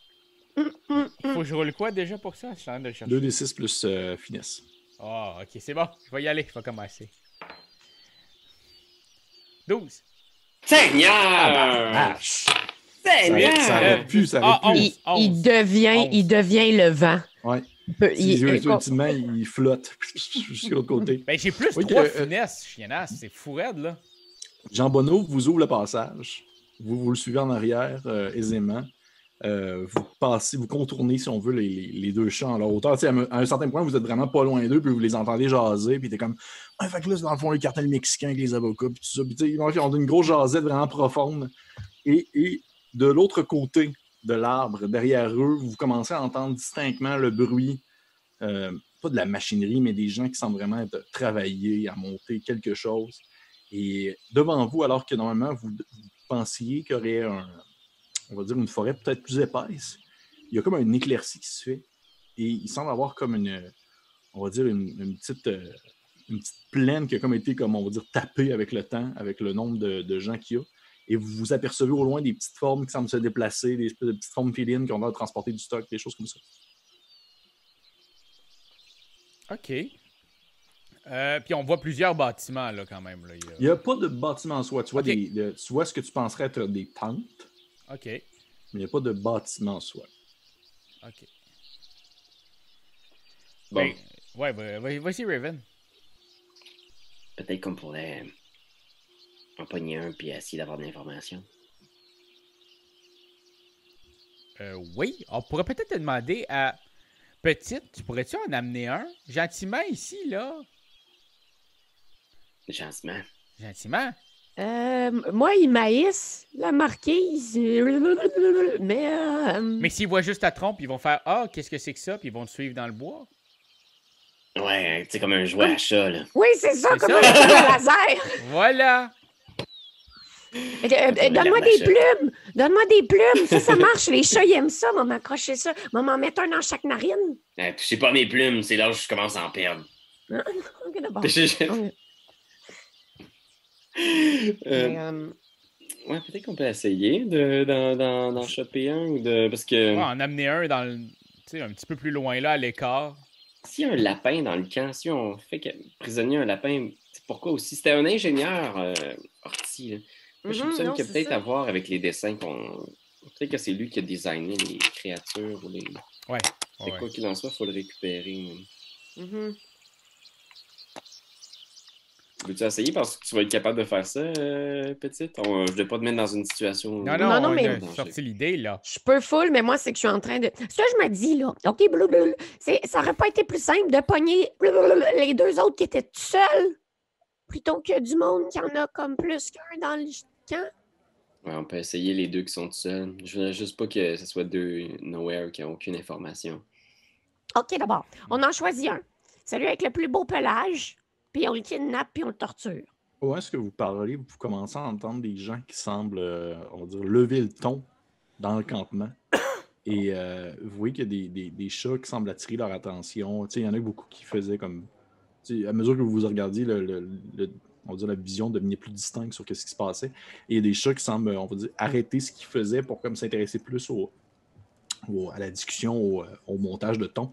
Faut que je roule quoi déjà pour ça? Je suis en train de le chercher. 2 des 6 plus euh, finesse. Ah, ok, c'est bon. Je vais y aller. Je vais commencer. 12. Seigneur! Ah, Ça, Seigneur! ça aurait pu, ça Ah, aurait pu. Il, devient, il devient le vent. Ouais. Il peut- Si, il- il- ultimement, il flotte jusqu'à l'autre côté. Ben, j'ai plus Oui, 3 que, euh, finesse, chiennasse. C'est fou raide, là. Jean Bonneau vous ouvre le passage. Vous, vous le suivez en arrière euh, aisément. euh, vous passez, vous contournez, si on veut, les, les- les deux champs à leur hauteur. À, un- à un certain point, vous êtes vraiment pas loin d'eux, puis vous les entendez jaser, puis t'es comme Ah, fait que là, c'est dans le fond, le cartel mexicain avec les avocats, puis tout ça. Puis tu sais, ils ont ils ont une grosse jasette vraiment profonde. Et, et de l'autre côté de l'arbre, derrière eux, vous commencez à entendre distinctement le bruit, euh, pas de la machinerie, mais des gens qui semblent vraiment être travaillés à monter quelque chose. Et devant vous, alors que normalement, vous, vous pensiez qu'il y aurait un, on va dire une forêt peut-être plus épaisse, il y a comme un éclaircie qui se fait. Et il semble avoir comme une, on va dire, une, une petite, euh, une petite plaine qui a comme été, comme on va dire, tapée avec le temps, avec le nombre de, de gens qu'il y a. Et vous vous apercevez au loin des petites formes qui semblent se déplacer, des espèces de petites formes félines qui ont l'air de transporter du stock, des choses comme ça. OK. Euh, puis on voit plusieurs bâtiments, là, quand même. Là. Il y a- Il n'y a pas de bâtiment en soi. Tu vois, des, de- tu vois ce que tu penserais être des tentes, OK. mais il n'y a pas de bâtiment en soi. OK. Bon, Ben, ouais, va- vas-y, Raven. peut-être qu'on pourrait en pogner un puis essayer d'avoir de l'information. Euh, oui, on pourrait peut-être te demander à Petite, tu pourrais-tu en amener un? Gentiment ici, là. Gentiment. Gentiment. Euh, moi, il maïs, la marquise. Mais. euh, Mais s'ils voient juste ta trompe, ils vont faire Ah, qu'est-ce que c'est que ça? Puis ils vont te suivre dans le bois. Ouais, c'est comme un jouet à chat, là. Oui, c'est ça, comme ça. un petit laser. Voilà. Euh, euh, Donne-moi des plumes. Donne-moi des plumes. Ça, ça marche. Les chats, ils aiment ça. Maman m'accrocher ça. Maman mettre un dans chaque narine. Euh, touchez pas mes plumes, c'est là où je commence à en perdre. D'abord. Euh, euh, ouais, peut-être qu'on peut essayer de, d'en, d'en- d'en choper un ou de. Parce que Ouais, en amener un dans le. Tu sais, un petit peu plus loin là, à l'écart. s'il y a un lapin dans le camp, si on fait que, prisonnier un lapin, c'est pourquoi aussi? C'était un ingénieur euh, Orti, là. Moi, je qu'il y a peut-être à voir avec les dessins qu'on. Peut-être que c'est lui qui a designé les créatures ou les. Ouais. C'est ouais. quoi qu'il en soit, il faut le récupérer. mhm. Veux-tu essayer? Parce que tu vas être capable de faire ça, euh, petite? On- je ne vais pas te mettre dans une situation. Non, non, Non, non, on mais- sorti l'idée, là. Je peux full, mais moi, c'est que je suis en train de. Ça, je me dis, là. OK, blablabla, ça aurait pas été plus simple de pogner les deux autres qui étaient tout seuls plutôt que du monde qui en a comme plus qu'un dans le Ouais, on peut essayer les deux qui sont tout seuls. Je voudrais juste pas que ce soit deux nowhere qui n'ont aucune information. OK, d'abord, on en choisit un. Celui avec le plus beau pelage, puis on le kidnappe, puis on le torture. Où est-ce que vous parlez, vous commencez à entendre des gens qui semblent, euh, on va dire, lever le ton dans le campement. Et euh, vous voyez qu'il y a des, des- des chats qui semblent attirer leur attention. Tu sais, Il y en a beaucoup qui faisaient comme. à mesure que vous vous regardiez, le, le- le- on va dire, la vision devenait plus distincte sur ce qui se passait. Et il y a des chats qui semblent, on va dire, arrêter ce qu'ils faisaient pour comme s'intéresser plus à la discussion, au, montage de ton.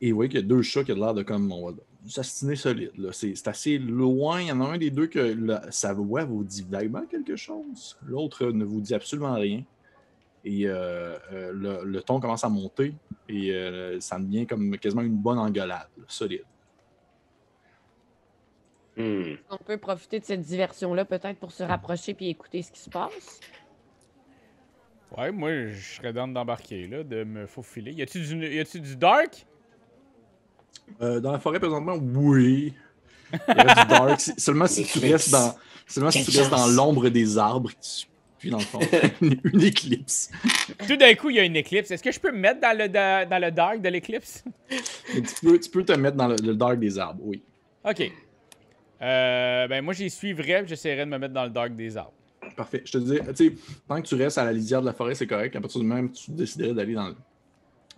Et vous voyez qu'il y a deux chats qui ont l'air de comme, on va solide. là. C'est assez loin. Il y en a un des deux que la- sa voix vous dit vaguement quelque chose. L'autre ne vous dit absolument rien. Et euh, euh, le, ton commence à monter et euh, ça devient comme quasiment une bonne engueulade, là, solide. Hmm. On peut profiter de cette diversion-là peut-être pour se rapprocher puis écouter ce qui se passe. Ouais, moi, je serais dans d'embarquer, là, de me faufiler. Y a-tu du, y a-tu du dark? Euh, dans la forêt présentement, oui. Il y a du dark. Seulement si tu restes dans, seulement si tu restes dans l'ombre des arbres, tu- puis dans le fond, une, une éclipse. Tout d'un coup, il y a une éclipse. Est-ce que je peux me mettre dans le, da- dans le dark de l'éclipse? Tu, peux, tu peux te mettre dans le, le dark des arbres, oui. OK. Euh, ben, moi, j'y suivrais, puis j'essaierais de me mettre dans le dark des arbres. Parfait. Je te dis, tu sais, tant que tu restes à la lisière de la forêt, c'est correct. À partir du moment où tu déciderais d'aller dans,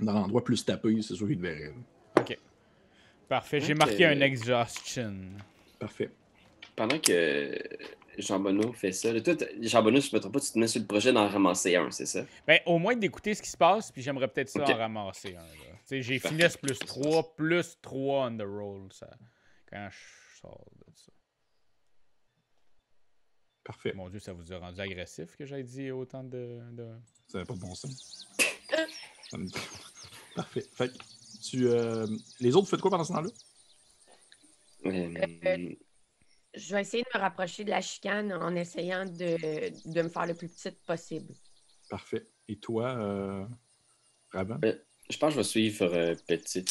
dans l'endroit plus tapé, c'est sûr qu'il te verrait. là. Parfait, j'ai Ok. marqué un exhaustion. Parfait. Pendant que Jean Bonneau fait ça, toi, Jean Bonneau, je ne me trompe pas, tu te mets sur le projet d'en ramasser un, c'est ça? Ben, au moins d'écouter ce qui se passe, puis j'aimerais peut-être ça Ok. en ramasser un. là. Tu sais, j'ai finesse plus 3, plus 3 on the roll, ça, quand je sors. Parfait. Mon Dieu, ça vous a rendu agressif que j'ai dit autant de... de... Ça n'a pas de bon sens. Me- Parfait. Fait que tu, euh, les autres, vous faites quoi pendant ce temps-là? Euh, Je vais essayer de me rapprocher de la chicane en essayant de, de me faire le plus petite possible. Parfait. Et toi, euh, Raven? Euh, Je pense que je vais suivre euh, Petit.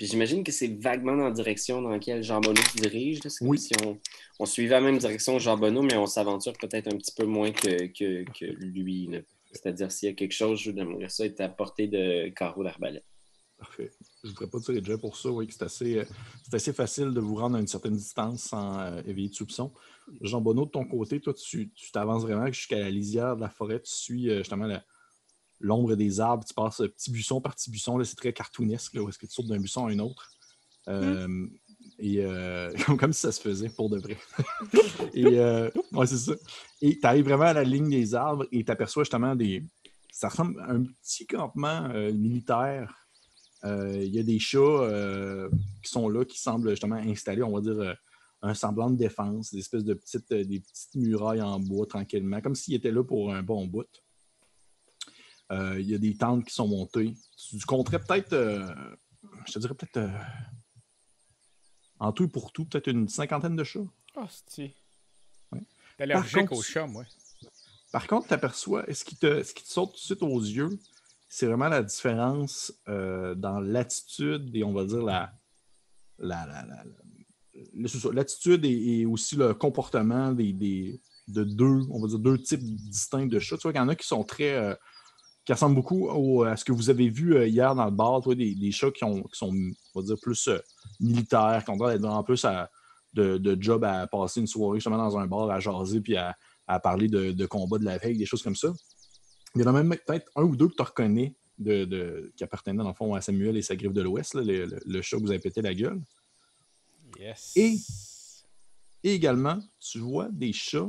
Puis j'imagine que c'est vaguement dans la direction dans laquelle Jean Bonneau se dirige. C'est Oui. si on, on suivait la même direction que Jean Bonneau, mais on s'aventure peut-être un petit peu moins que, que, que lui. C'est-à-dire s'il y a quelque chose, j'aimerais ça être à portée de carreau d'arbalète. Parfait. Je ne voudrais pas tirer déjà pour ça, oui, que c'est assez, euh, c'est assez facile de vous rendre à une certaine distance sans euh, éveiller de soupçon. Jean Bonneau, de ton côté, toi, tu tu t'avances vraiment jusqu'à la lisière de la forêt, tu suis euh, justement la- l'ombre des arbres, tu passes euh, petit buisson par petit buisson, là, c'est très cartoonesque, là, où est-ce que tu sautes d'un buisson à un autre. Euh, Et euh, comme, comme si ça se faisait pour de vrai. et euh, ouais, c'est ça. Et tu arrives vraiment à la ligne des arbres et tu aperçois justement des. Ça ressemble à un petit campement militaire. Il y a des chats qui sont là, qui semblent justement installer, on va dire, un semblant de défense, des espèces de petites, des petites murailles en bois tranquillement, comme s'ils étaient là pour un bon bout. Euh, Il y a des tentes qui sont montées. Tu compterais peut-être, euh, je te dirais peut-être, euh, en tout et pour tout, peut-être une cinquantaine de chats. Oh, c'est. Ouais. Contre, au chat, moi. Par contre, tu aperçois, ce qui, te, ce qui te saute tout de suite aux yeux, c'est vraiment la différence euh, dans l'attitude et on va dire la. la, la- L'attitude et, et aussi le comportement des, des- de deux, on va dire deux types distincts de chats. Tu vois qu'il y en a qui sont très. euh, qui ressemblent beaucoup au- à ce que vous avez vu euh, hier dans le bar, tu vois, des, des chats qui, ont, qui sont, on va dire, plus euh, militaires, qui ont l'air d'être vraiment plus à- de, de job à passer une soirée justement dans un bar à jaser puis à, à parler de, de combat de la veille, des choses comme ça. Il y en a même peut-être un ou deux que tu reconnais de, de- qui appartenaient dans le fond à Samuel et sa griffe de l'Ouest, là, le, le- le chat que vous avez pété la gueule. Yes. Et- Et également, tu vois des chats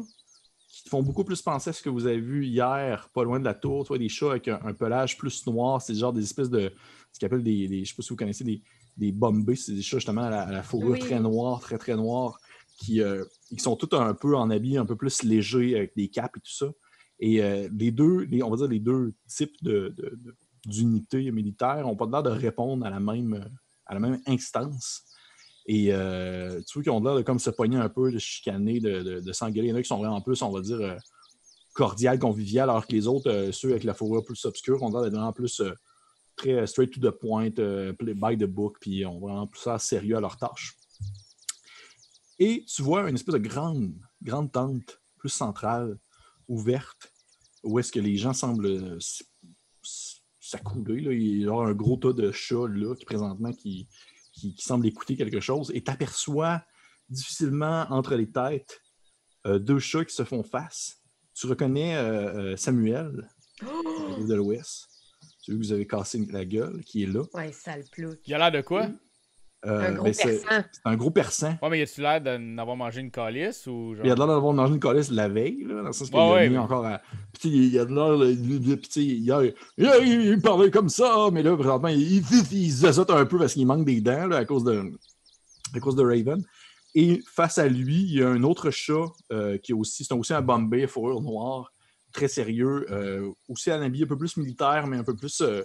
qui te font beaucoup plus penser à ce que vous avez vu hier, pas loin de la tour. Des chats avec un, un pelage plus noir. C'est genre des espèces de. ce qu'ils appellent des. des- je ne sais pas si vous connaissez des, des bombés. C'est des chats justement à la, à la fourrure Oui. très noire, très très noire, qui, euh, qui sont tous un peu en habit un peu plus léger avec des capes et tout ça. Et euh, les deux, les- on va dire les deux types de- d'unités militaires n'ont pas l'air de répondre à la même, à la même instance. Et euh, tu vois qu'ils ont l'air de comme se pogner un peu, de chicaner, de, de, s'engueuler. Il y en a qui sont vraiment plus, on va dire, euh, cordiales, conviviales, alors que les autres, euh, ceux avec la fourrure plus obscure, ont l'air d'être vraiment plus euh, très straight to the point, by the book, puis ont vraiment plus ça sérieux à leur tâche. Et tu vois une espèce de grande, grande tente, plus centrale, ouverte, où est-ce que les gens semblent s'accouler. Il y a un gros tas de chats là, qui présentement qui, qui, qui semble écouter quelque chose, et tu aperçois difficilement entre les têtes euh, deux chats qui se font face. Tu reconnais euh, euh, Samuel euh, de l'Ouest, celui que vous avez cassé la gueule, qui est là. Ouais, sale plouc. Il a l'air de quoi? Euh, Un c'est un gros persan. Ouais, mais y a-tu l'air d'en avoir mangé une calice ou genre. Il a de l'air d'avoir mangé une colisse la veille, là, dans le sens qu'il Ouais, a ouais, mis mais- encore à. Puis, tu sais, il a de l'air. de- de- Puis, tu sais, hier, il, il parlait comme ça, mais là, présentement, il, il, il se un peu parce qu'il manque des dents, là, à cause de, à cause de Raven. Et face à lui, il y a un autre chat euh, qui est aussi. C'est aussi un Bombay, fourrure noire, très sérieux, euh, aussi un habit un peu plus militaire, mais un peu plus euh,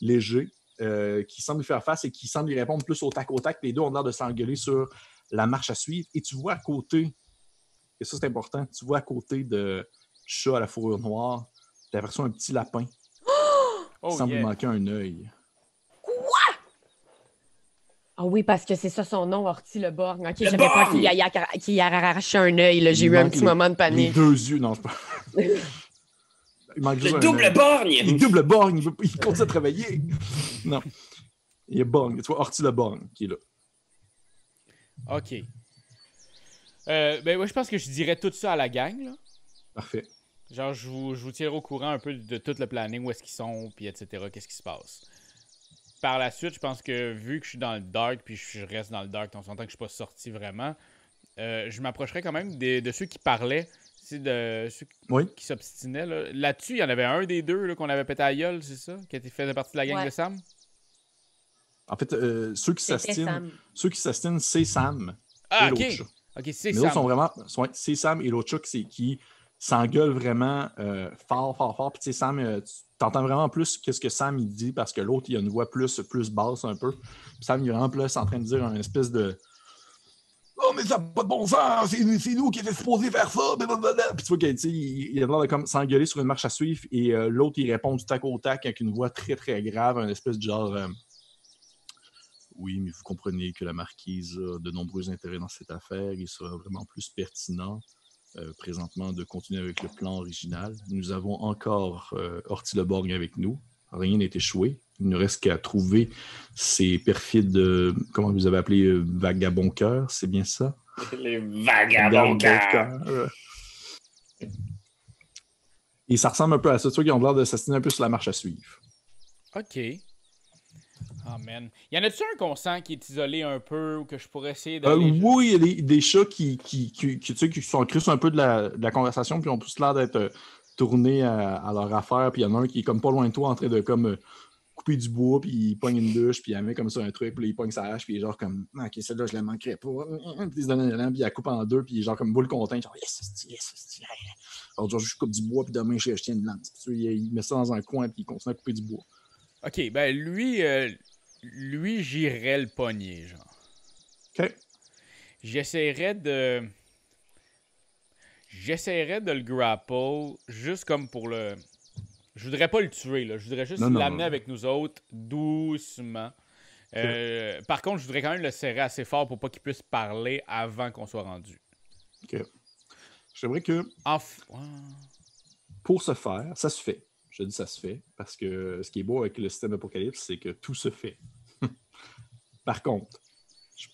léger, euh, qui semble lui faire face et qui semble lui répondre plus au tac au tac. Les deux ont l'air de s'engueuler sur la marche à suivre. Et tu vois à côté, et ça c'est important, tu vois à côté de chat à la fourrure noire, tu aperçois un petit lapin qui Oh, semble lui yeah. manquer un œil. Ah oui, parce que c'est ça son nom, Orti le Borgne. Ok, j'avais pas qu'il y a, qu'il y a arraché un œil. là. J'ai eu un petit les- moment de Les panique. deux yeux, non, c'est pas. Il manque juste Le double borgne! Il double borgne, il, veut- il continue à travailler. Non. Il y a Borgne, tu vois, Orti le Borgne qui est là. Ok. Euh, ben, moi, je pense que je dirais tout ça à la gang, là. Parfait. Genre, je vous, je vous tiendrai au courant un peu de tout le planning, où est-ce qu'ils sont, puis etc., qu'est-ce qui se passe. Par la suite, je pense que vu que je suis dans le dark, puis je reste dans le dark, on s'entend que je suis pas sorti vraiment, euh, je m'approcherai quand même des- de ceux qui parlaient, c'est de ceux qui- Oui. qui s'obstinaient. là. Là-dessus, il y en avait un des deux là, qu'on avait pété à gueule, c'est ça? Qui était fait partie de la gang Ouais. de Sam? En fait, euh, ceux qui s'astinent, ceux qui s'astinent, c'est Sam Ah, et l'autre ok. c'est Mais l'autre Sam. sont vraiment. sont- C'est Sam et l'autre chat qui, c'est- qui s'engueule vraiment euh, fort, fort, fort. Puis tu sais, Sam, euh, tu entends vraiment plus qu'est-ce que Sam il dit parce que l'autre, il a une voix plus, plus basse un peu. Puis Sam, il est vraiment plus en train de dire un espèce de. Oh, mais ça n'a pas de bon sens, c'est nous qui étions supposés faire ça. Puis tu vois qu'il il a l'air de s'engueuler sur une marche à suivre et euh, l'autre, il répond du tac au tac avec une voix très très grave, un espèce de genre. euh, oui, mais vous comprenez que la marquise a de nombreux intérêts dans cette affaire. Il sera vraiment plus pertinent euh, présentement de continuer avec le plan original. Nous avons encore euh, Hortileborg avec nous. Rien n'est échoué. Il ne reste qu'à trouver ces perfides, euh, comment vous avez appelé, euh, vagabonds cœurs, c'est bien ça? Les vagabonds cœurs. Et ça ressemble un peu à ça. Tu vois qu'ils ont l'air de s'assiner un peu sur la marche à suivre. OK. Oh man. Y en a-tu un qu'on sent qui est isolé un peu ou que je pourrais essayer Euh, juste- oui, il y a des, des chats qui, qui, qui, qui, tu sais, qui sont crus un peu de la, de la conversation, puis ont plus l'air d'être euh, tournés à, à leur affaire. Puis il y en a un qui est comme pas loin de toi en train de comme euh, couper du bois, puis il pogne une douche, puis il met comme ça un truc, puis il pogne sa hache, puis il est genre comme Ah, Ok, celle-là, je la manquerai pas. Puis il se donne un élan, puis il la coupe en deux, puis il est genre comme boule content, genre Yes, c'est yes, c'est Alors, genre, je coupe du bois, puis demain, je je tiens une lance. Puis, il met ça dans un coin, puis il continue à couper du bois. Ok, ben lui, euh, lui j'irais le pogner, genre. Ok. J'essaierais de. J'essaierais de le grapple juste comme pour le. Je voudrais pas le tuer, là. Je voudrais juste l'amener avec nous autres doucement. Euh, par contre, je voudrais quand même le serrer assez fort pour pas qu'il puisse parler avant qu'on soit rendu. J'aimerais que Enf... Ouais. pour ce faire, ça se fait. Je dis ça se fait parce que ce qui est beau avec le système Apocalypse, c'est que tout se fait. Par contre,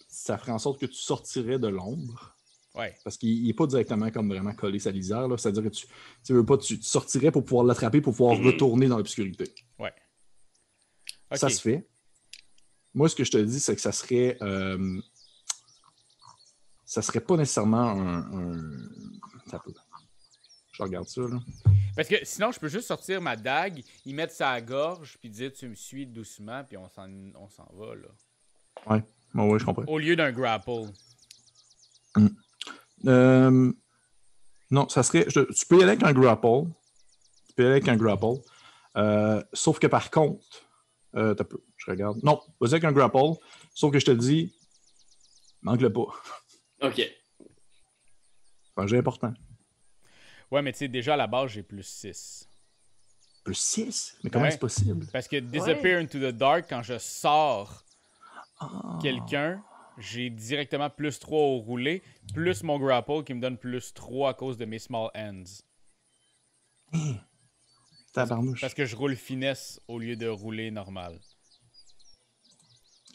ça ferait en sorte que tu sortirais de l'ombre Ouais. parce qu'il n'est pas directement comme vraiment collé sa lisière. C'est-à-dire que tu, tu veux pas, tu, tu sortirais pour pouvoir l'attraper, pour pouvoir retourner dans l'obscurité. Ok. Ça se fait. Moi, ce que je te dis, c'est que ça serait. euh, ça serait pas nécessairement un. Je regarde ça, là. Parce que sinon, je peux juste sortir ma dague, y mettre sa gorge, puis dire tu me suis doucement, puis on s'en, on s'en va, là. Ouais, ouais, ouais, je comprends. Au lieu d'un grapple. Euh, non, ça serait. je- tu peux y aller avec un grapple. Tu peux y aller avec un grapple. Euh, sauf que par contre, euh, t'as peu, je regarde. Non, vas-y avec un grapple. Sauf que je te dis, manque-le pas. Ok. C'est un jeu important. Ouais, mais tu sais, déjà à la base, j'ai plus 6. Plus 6? Mais comment Ouais. c'est possible? Parce que Disappear into the Dark, quand je sors Ah. quelqu'un, j'ai directement plus 3 au roulé, plus mon grapple qui me donne plus 3 à cause de mes small ends. Tabarnouche. Parce que je roule finesse au lieu de rouler normal.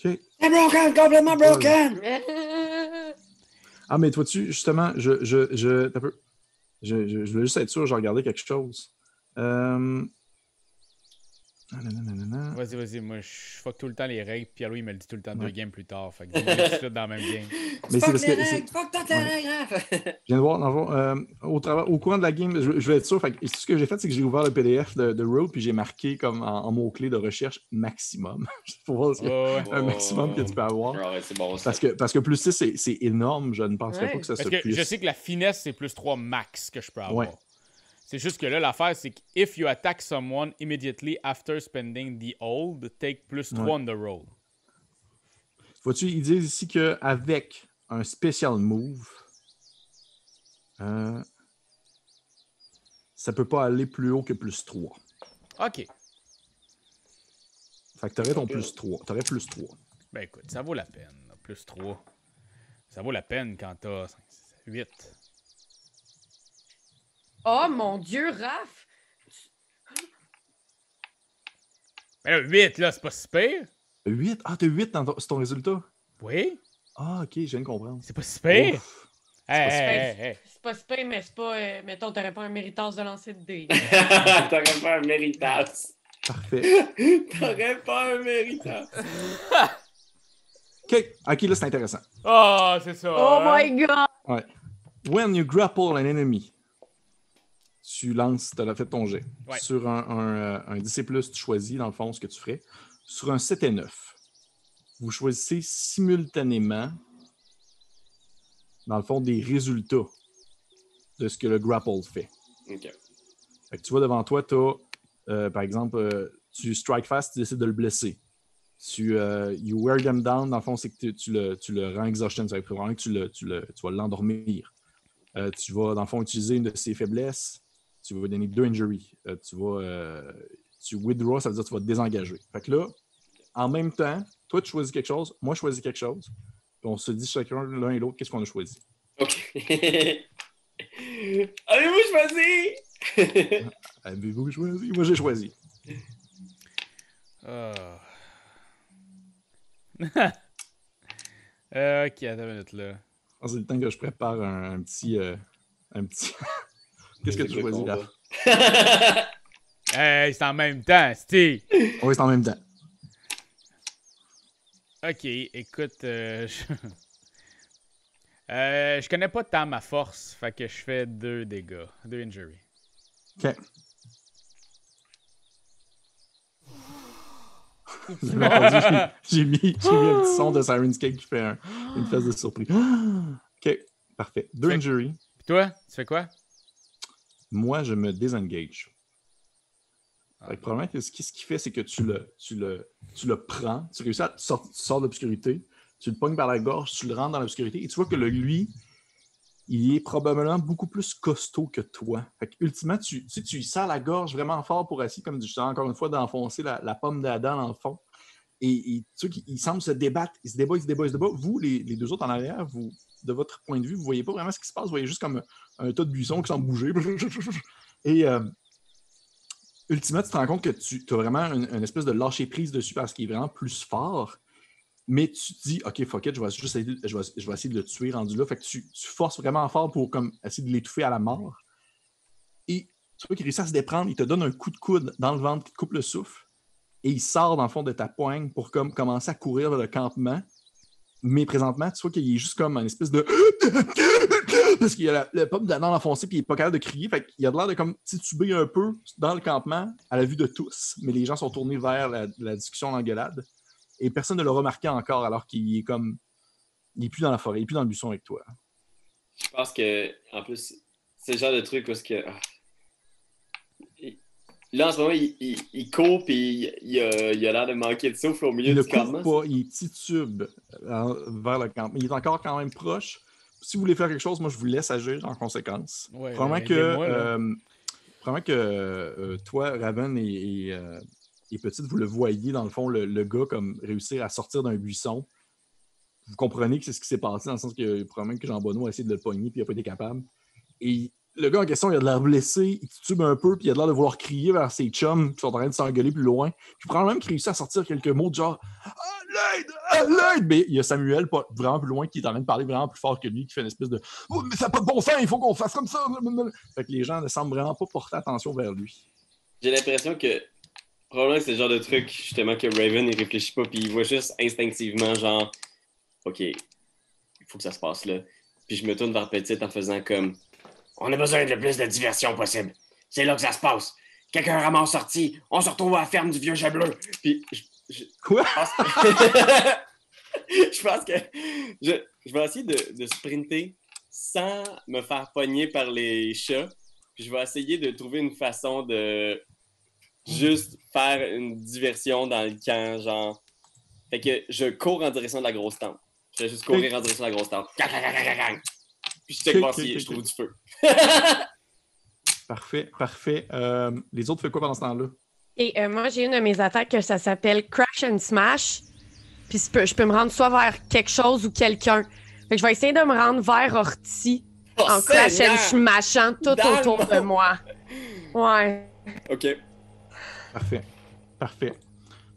Ok. C'est broken, complètement broken! Ah, mais toi-tu, justement, je. je, je, t'as peu. Je, je, je voulais juste être sûr, je regardais quelque chose. Euh... nanana. Vas-y, vas-y, moi je fuck tout le temps les règles, Pierre-Louis il me le dit tout le temps deux games plus tard. Fait que suite dans la même game. Mais c'est Fuck parce les règles, fuck toutes les Ouais. règles. Je viens de voir, dans le fond, euh, au, au courant de la game, je, je vais être sûr. Fait que, ce que j'ai fait, c'est que j'ai ouvert le PDF de, de Road, puis j'ai marqué comme en, en mots-clés de recherche maximum. Juste pour voir ce que- Ouais, ouais. un maximum que tu peux avoir. Ah ouais, bon. Parce que, parce que plus 6, c'est- c'est énorme. Je ne penserais Ouais. pas que ça que plus. je sais que la finesse, c'est plus 3 max que je peux avoir. C'est juste que là, l'affaire, c'est que if you attack someone immediately after spending the old, take plus 3 Ouais. on the roll. Vois-tu, ils disent ici qu'avec un special move, euh, ça peut pas aller plus haut que plus 3. Ok. Fait que t'aurais ton plus 3. T'aurais plus 3. Ben écoute, ça vaut la peine. là. Plus 3. Ça vaut la peine quand t'as 5, 6, 8. Oh mon Dieu, Raph! Mais là, 8, là, c'est pas si pire. 8? Ah, t'as 8 dans ton, c'est ton résultat? Oui, Ah, ok, je viens de comprendre. c'est pas si pire. Ouf. Hey, si hey, hey. C'est pas super, mais c'est pas. euh, mettons, t'aurais pas un méritage de lancer de dés. T'aurais pas un méritage. Parfait. T'aurais pas un méritage. Ok, ok, là c'est intéressant. Oh, c'est ça. oh hein? my god! When you grapple an enemy, tu lances, tu as fait ton jet. Ouais. Sur un, un, euh, un DC, tu choisis dans le fond ce que tu ferais. Sur un 7 et 9, vous choisissez simultanément, dans le fond, des résultats de ce que le grapple fait. Ok. Fait que tu vois devant toi, tu as, par exemple, euh, tu strike fast, tu décides de le blesser. Tu euh, you wear them down, dans le fond, c'est que tu, le, tu le rends exhaustion. Ça veut dire que tu, le, tu, le, tu vas l'endormir. Euh, tu vas, dans le fond, utiliser une de ses faiblesses. Tu vas donner deux injuries. Euh, tu vas. euh, tu withdraw, ça veut dire que tu vas te désengager. Fait que là, en même temps, toi, tu choisis quelque chose, moi, je choisis quelque chose. Puis on se dit chacun, l'un et l'autre, qu'est-ce qu'on a choisi? Ok. Avez-vous choisi? Avez-vous choisi? Moi, j'ai choisi. Ah. Euh, ok, attends une minute là. Ah, C'est le temps que je prépare un, un petit. euh, un petit. Qu'est-ce que tu choisis. Raph? Hey, c'est en même temps, Steve. Oui, c'est en même temps. Ok, écoute, euh, je... Euh, je connais pas tant ma force, fait que je fais deux dégâts, deux injuries. OK. J'ai- mis, j'ai mis un petit son de Siren's Cake qui fait un- une phase de surprise. OK, parfait. Deux Fait- injuries. Puis toi, tu fais quoi? Moi, je me désengage. Ah, Fait que probablement que ce qui, ce qui fait, c'est que tu le, tu, le, tu le prends, tu réussis à tu sors, tu sors de l'obscurité, tu le pognes par la gorge, tu le rentres dans l'obscurité et tu vois que le, lui, il est probablement beaucoup plus costaud que toi. Fait que, ultimement, tu, tu, sais, tu serres la gorge vraiment fort pour essayer, comme je disais encore une fois, d'enfoncer la, la pomme d'Adam dans le fond. Et, et tu sais qu'il il semble se débattre, il se débat, il se débat, il se débat. Vous, les, les deux autres en arrière, vous, de votre point de vue, vous voyez pas vraiment ce qui se passe, vous voyez juste comme un, un tas de buissons qui semble bouger. Et euh, ultimement, tu te rends compte que tu as vraiment une, espèce de lâcher prise dessus parce qu'il est vraiment plus fort. Mais tu te dis, OK, fuck it, je vais, juste essayer, de- je vais, essayer de le tuer rendu là. Fait que tu, forces vraiment fort pour comme, essayer de l'étouffer à la mort. Et tu vois qu'il réussit à se déprendre, il te donne un coup de coude dans le ventre qui coupe le souffle. Et il sort dans le fond de ta poigne pour comme commencer à courir vers le campement. Mais présentement, tu vois qu'il est juste comme un espèce de. Parce qu'il a la, pomme d'Adam enfoncée puis il est pas capable de crier. Fait qu'il a l'air de comme tituber un peu dans le campement à la vue de tous. Mais les gens sont tournés vers la, discussion, l'engueulade. Et personne ne l'a remarqué encore alors qu'il est comme. Il est plus dans la forêt, il est plus dans le buisson avec toi. Je pense que, en plus, c'est le genre de truc où que. ah. Là, en ce moment, il, il, il court puis il, il a il a l'air de manquer de souffle au milieu Il ne du campement. pas, il titube euh, vers le campement. Il est encore quand même proche. Si vous voulez faire quelque chose, moi je vous laisse agir en conséquence. Ouais, Probablement euh, que, euh, probablement que euh, toi, Raven et, et, euh, et Petite, vous le voyez dans le fond, le, le gars comme réussir à sortir d'un buisson. Vous comprenez que c'est ce qui s'est passé, dans le sens que probablement que Jean Bonneau a essayé de le pogner puis il n'a pas été capable. Et le gars en question, il a de l'air blessé, il titube un peu, puis il a de l'air de vouloir crier vers ses chums qui sont en train de s'engueuler plus loin. Puis probablement qu'il réussit à sortir quelques mots de genre Ah, l'aide! Ah, l'aide! Mais il y a Samuel, pas, vraiment plus loin, qui est en train de parler vraiment plus fort que lui, qui fait une espèce de Oh, mais ça n'a pas de bon sens, il faut qu'on fasse comme ça! Fait que les gens ne semblent vraiment pas porter attention vers lui. J'ai l'impression que probablement c'est le genre de truc justement que Raven il réfléchit pas puis il voit juste instinctivement genre OK, il faut que ça se passe là. Puis je me tourne vers Petite en faisant comme On a besoin de le plus de diversion possible. C'est là que ça se passe. Quelqu'un ramasse sorti, on se retrouve à la ferme du vieux chat bleu. puis je, je Quoi? pense que je pense que je, je vais essayer de, de sprinter sans me faire pogner par les chats. Puis je vais essayer de trouver une façon de juste faire une diversion dans le camp, genre. Fait que je cours en direction de la grosse tente. Je vais juste courir en direction de la grosse tente. Puis je check Ok, voir ok, si ok, je trouve du feu. Parfait, parfait. Euh, les autres, font quoi pendant ce temps-là? Et euh, moi, j'ai une de mes attaques que ça s'appelle Crash and Smash. Puis je peux, je peux me rendre soit vers quelque chose ou quelqu'un. Fait que je vais essayer de me rendre vers Orti Oh, en crash and smashant tout Dans autour de moi. Ouais. Ok. Parfait, parfait,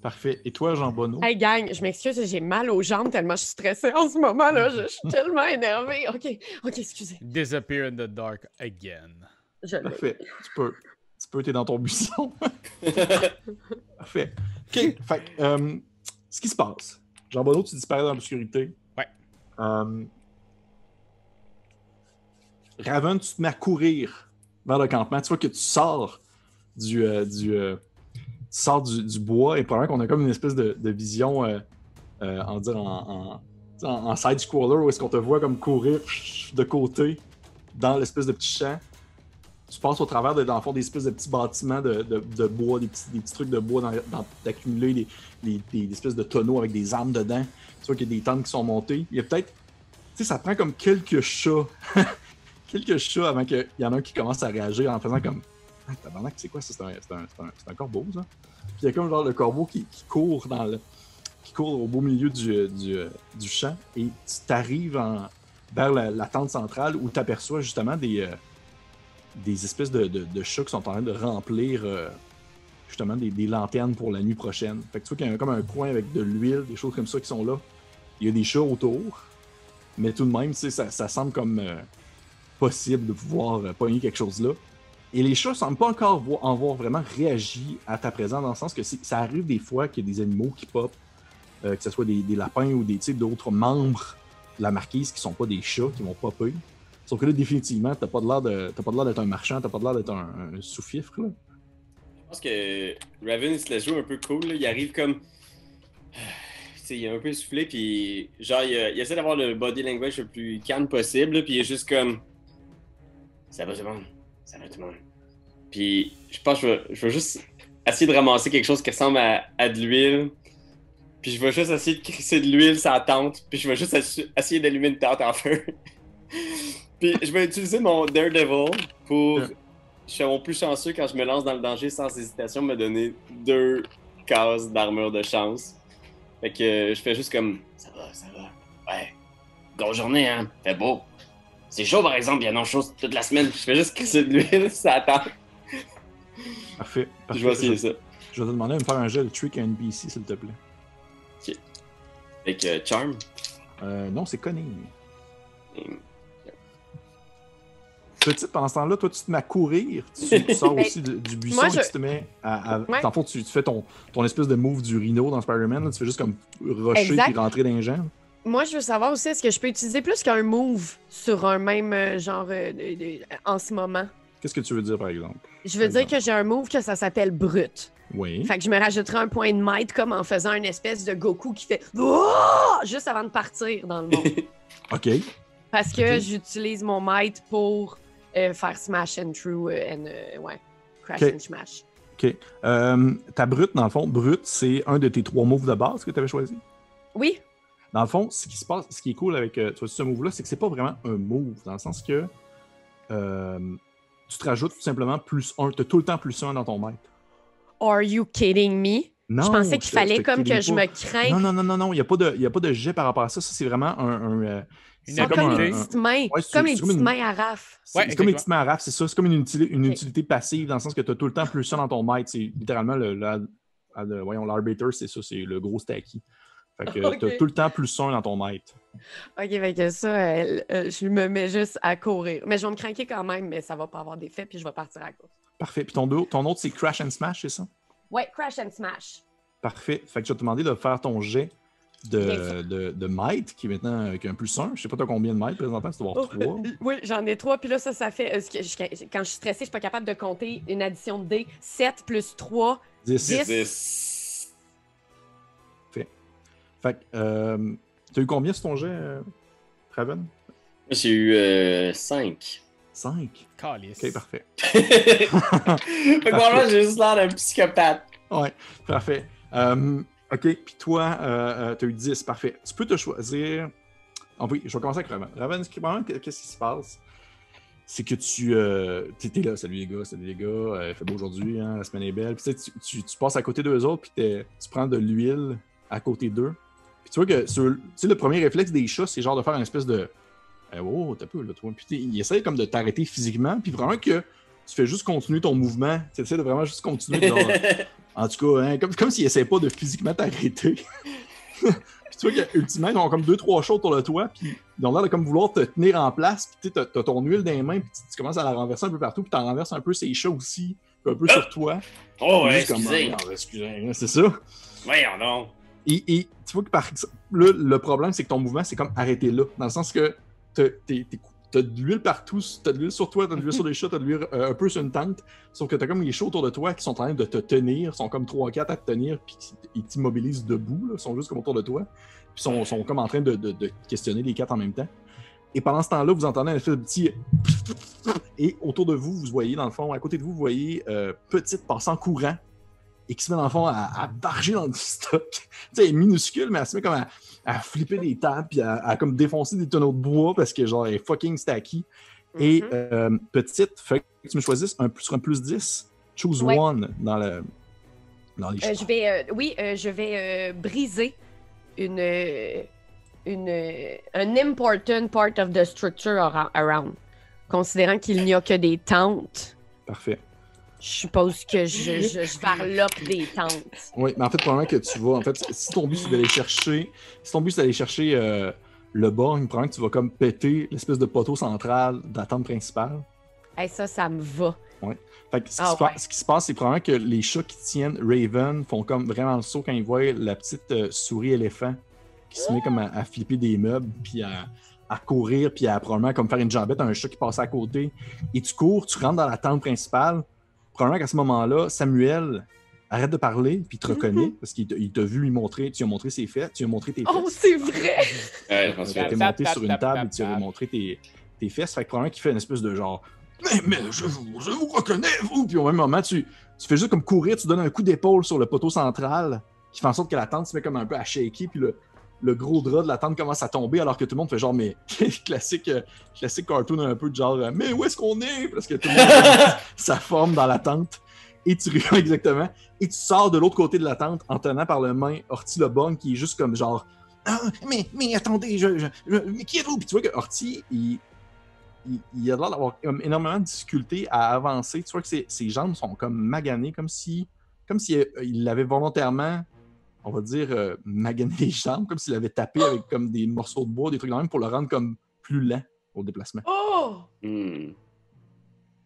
parfait. Et toi, Jean Bonneau? Hey gang, je m'excuse, j'ai mal aux jambes tellement je suis stressée en ce moment là. Je, je suis tellement énervée. Ok, ok, excusez. Disappear in the dark again. Je. Parfait. Tu peux. Tu peux, t'es dans ton buisson. Parfait. OK. Fait que, euh, ce qui se passe. Jean Bonneau, tu disparais dans l'obscurité. Ouais. Euh, Raven, tu te mets à courir vers le campement. Tu vois que tu sors du, euh, du, euh, tu sors du, du bois et probablement qu'on a comme une espèce de, de vision euh, euh, en, dire, en, en, en side-scroller où est-ce qu'on te voit comme courir de côté dans l'espèce de petit champ. tu passes au travers de, dans le fond, des espèces de petits bâtiments de, de- bois, des petits, des petits trucs de bois, d'accumuler des, des- des espèces de tonneaux avec des armes dedans. Tu vois qu'il y a des tentes qui sont montées. Il y a peut-être. Tu sais, ça prend comme quelques chats. quelques chats avant qu'il y en a un qui commence à réagir en faisant comme. Ah, tabarnak, c'est quoi ça? C'est un, un, un- corbeau, ça? Puis il y a comme genre le corbeau qui, qui court dans le. qui court au beau milieu du, du, champ et tu t'arrives vers la, tente centrale où tu aperçois justement des, euh, des espèces de, de- chats qui sont en train de remplir euh, justement des, des lanternes pour la nuit prochaine. Fait que tu vois qu'il y a comme un coin avec de l'huile, des choses comme ça qui sont là. Il y a des chats autour, mais tout de même, ça, ça semble comme euh, possible de pouvoir pogner quelque chose là. Et les chats semblent pas encore en avoir vraiment réagi à ta présence, dans le sens que ça arrive des fois qu'il y a des animaux qui pop, euh, que ce soit des, lapins ou des sais, d'autres membres de la marquise qui sont pas des chats qui vont popper. Sauf que là, définitivement, t'as pas de l'air d'être un marchand, t'as pas de l'air d'être un, un sous-fifre. Je pense que Raven, il se la joue un peu cool. là. Il arrive comme. Tu sais, il est un peu soufflé, puis genre, il, il essaie d'avoir le body language le plus calme possible, puis il est juste comme. Ça va tout le monde. Ça va tout le monde. Puis je pense que je vais, je vais juste essayer de ramasser quelque chose qui ressemble à, à de l'huile. Puis je vais juste essayer de crisser de l'huile sur la tente, puis je vais juste essayer d'allumer une tente en feu. puis je vais utiliser mon Daredevil pour Ouais. je suis mon plus chanceux quand je me lance dans le danger sans hésitation, me donner deux cases d'armure de chance. Fait que je fais juste comme ça va, ça va. Ouais. Grosse journée, hein. Fait beau. C'est chaud par exemple, il y a non chaud toute la semaine. Je fais juste crisser de l'huile, ça attend. Parfait. Je vais essayer je, ça. je vais te demander de me faire un jeu de trick à NPC, s'il te plaît. Fait que euh, Charm? Euh, non, c'est cunning. Petit, pendant ce temps-là, toi, tu te mets à courir. Tu, tu sors Ben, aussi de- du buisson moi, et tu te mets à. à- Ouais. Fond, tu, tu fais ton, ton espèce de move du rhino dans Spider-Man. Tu fais juste comme rusher Exact. puis rentrer dans les gens. Moi, je veux savoir aussi, est-ce que je peux utiliser plus qu'un move sur un même euh, genre euh, en ce moment? Qu'est-ce que tu veux dire, par exemple? Je veux Par dire exemple. que j'ai un move que ça s'appelle brut. Oui. Fait que je me rajouterai un point de might comme en faisant une espèce de Goku qui fait Oh! juste avant de partir dans le monde. OK. Parce que Ok. j'utilise mon might pour euh, faire smash and true euh, and euh, ouais, crash Ok. and smash. Euh, ta brute, dans le fond, brute, c'est un de tes trois moves de base que tu avais choisi? Oui, Dans le fond, ce qui se passe, ce qui est cool avec euh, tu vois, ce move-là, c'est que c'est pas vraiment un move, dans le sens que euh, tu te rajoutes tout simplement plus un. Tu as tout le temps plus un dans ton maître. are you kidding me? Non, je pensais qu'il fallait comme que je me crains. Non, non, non, non, non, il n'y a, pas de- il y a pas de jet par rapport à ça. Ça, c'est vraiment un. un, euh, Une c'est Sont comme comme un- les un- petites mains. Ouais, comme les petites une- mains à Raph. C'est Ouais, comme une exactement. petite main à raf, c'est ça. C'est comme une, une utilité passive dans le sens que tu as tout le temps plus ça dans ton maître. C'est littéralement le, le- le- voyons, l'arbitre, c'est ça, c'est le gros stacky. Fait que Ok. tu as tout le temps plus un dans ton maître. Ok, fait que ça, euh, euh, je me mets juste à courir. Mais je vais me craquer quand même, mais ça va pas avoir d'effet, puis je vais partir à cause. Parfait. Puis ton, ton autre, c'est Crash and Smash, c'est ça? Ouais, crash and smash. Parfait. Fait que je vais te demander de faire ton jet de, de, de might, qui est maintenant avec un plus 1. Je sais pas t'as combien de might présentement, tu dois avoir 3. Oui, j'en ai trois, puis là, ça, ça fait. euh, ce que je- quand je suis stressée, je suis pas capable de compter une addition de dés. 7 plus 3. 10. Dix. Dix. Fait que, euh, t'as eu combien sur ton jet, euh, Raven? J'ai eu euh, 5. 5. Calice. Ok, parfait. fait que moi, j'ai juste l'air d'un psychopathe. Ouais, parfait. Euh, ok, puis toi, euh, euh, t'as eu 10, parfait. Tu peux te choisir. Ah oui, je vais commencer avec Raven. Raven, ce qui- vraiment, qu'est-ce qui se passe? C'est que tu euh, t'es là, salut les gars, salut les gars, euh, il fait beau aujourd'hui, hein, la semaine est belle. Puis tu, tu, passes à côté d'eux autres, puis tu prends de l'huile à côté d'eux. Puis tu vois que sur- tu sais, le premier réflexe des chats, c'est genre de faire une espèce de. Eh, oh, t'as peu là, toi. Puis il essaie comme de t'arrêter physiquement, puis vraiment que tu fais juste continuer ton mouvement. Tu essaies de vraiment juste continuer. genre, en tout cas, hein, comme, comme s'il essaie pas de physiquement t'arrêter. puis tu vois qu'ultimement, ils ont comme deux, trois chats autour de toi, puis ils ont l'air de comme vouloir te tenir en place, puis tu sais, t'as t'as ton huile dans les mains, puis tu, tu commences à la renverser un peu partout, puis t'en renverses un peu ces chats aussi, puis un peu sur toi. oh, ouais, excusez. Ah, excusez, c'est ça. Voyons donc. Et, tu vois que par exemple, là, le problème, c'est que ton mouvement, c'est comme arrêter là, dans le sens que t'as de l'huile partout, t'as de l'huile sur toi, t'as de l'huile sur les chats, t'as de l'huile euh, un peu sur une tente, sauf que t'as comme les chats autour de toi qui sont en train de te tenir, sont comme 3-4 à te tenir, puis ils t'immobilisent debout, là, sont juste comme autour de toi, puis sont, sont comme en train de, de- questionner les quatre en même temps. Et pendant ce temps-là, vous entendez un petit. Et autour de vous, vous voyez, dans le fond, à côté de vous, vous voyez euh, Petite passant courant et qui se met, dans le fond, à, à barger dans du stock. tu sais, elle est minuscule, mais elle se met comme à, à flipper des tables puis à, à comme défoncer des tonneaux de bois parce que, genre, elle est fucking stacky. Et Mhm. euh, Petite, fait que tu me choisisses un, sur un plus 10, choose Ouais. one dans, le, dans les Euh, je vais, euh, oui, euh, je vais euh, briser une, euh, une, un important part of the structure around. Considérant qu'il n'y a que des tentes, Parfait. Je suppose que je, je, je varlope des tentes. Oui, mais en fait, probablement que tu vas. En fait, si ton but c'est d'aller chercher. Si ton but c'est d'aller chercher euh, le borgne, probablement que tu vas comme péter l'espèce de poteau central de la tente principale. Hey, ça, ça me va. Fait que ce, qui Ah ouais. ce qui se passe, c'est probablement que les chats qui tiennent Raven font comme vraiment le saut quand ils voient la petite euh, souris éléphant qui se met comme à, à flipper des meubles, puis à, à courir, puis à probablement comme faire une jambette à un chat qui passe à côté. Et tu cours, tu rentres dans la tente principale. Probablement qu'à ce moment-là, Samuel arrête de parler, puis il te reconnaît, parce qu'il t'a- vu lui montrer, tu lui as montré ses faits, tu lui as montré tes Oh, fesses. c'est vrai! Ouais, Tu souviens. étais Tap, monté sur une table et tu avais tap. montré tes, tes fesses. Fait que probablement qu'il fait une espèce de genre Mais, mais je, vous, je vous reconnais, vous! Puis au même moment, tu, tu fais juste comme courir, tu donnes un coup d'épaule sur le poteau central qui fait en sorte que la tente se met comme un peu à shaker, puis le, le gros drap de la tente commence à tomber alors que tout le monde fait genre Mais classique, euh, classique cartoon un peu de genre euh, Mais où est-ce qu'on est? Parce que tout le monde ça forme dans la tente. Et tu regardes exactement. Et tu sors de l'autre côté de la tente en tenant par la main Orty le Bong qui est juste comme genre ah, mais, mais attendez, je, je- je- mais qui êtes-vous? Puis tu vois que Orty, il, il, il a l'air d'avoir énormément de difficultés à avancer. Tu vois que ses, ses jambes sont comme maganées, comme si comme si euh, il avait volontairement, on va dire, euh, magané les jambes, comme s'il avait tapé avec comme des morceaux de bois, des trucs de même pour le rendre comme plus lent au déplacement. Oh! Hmm.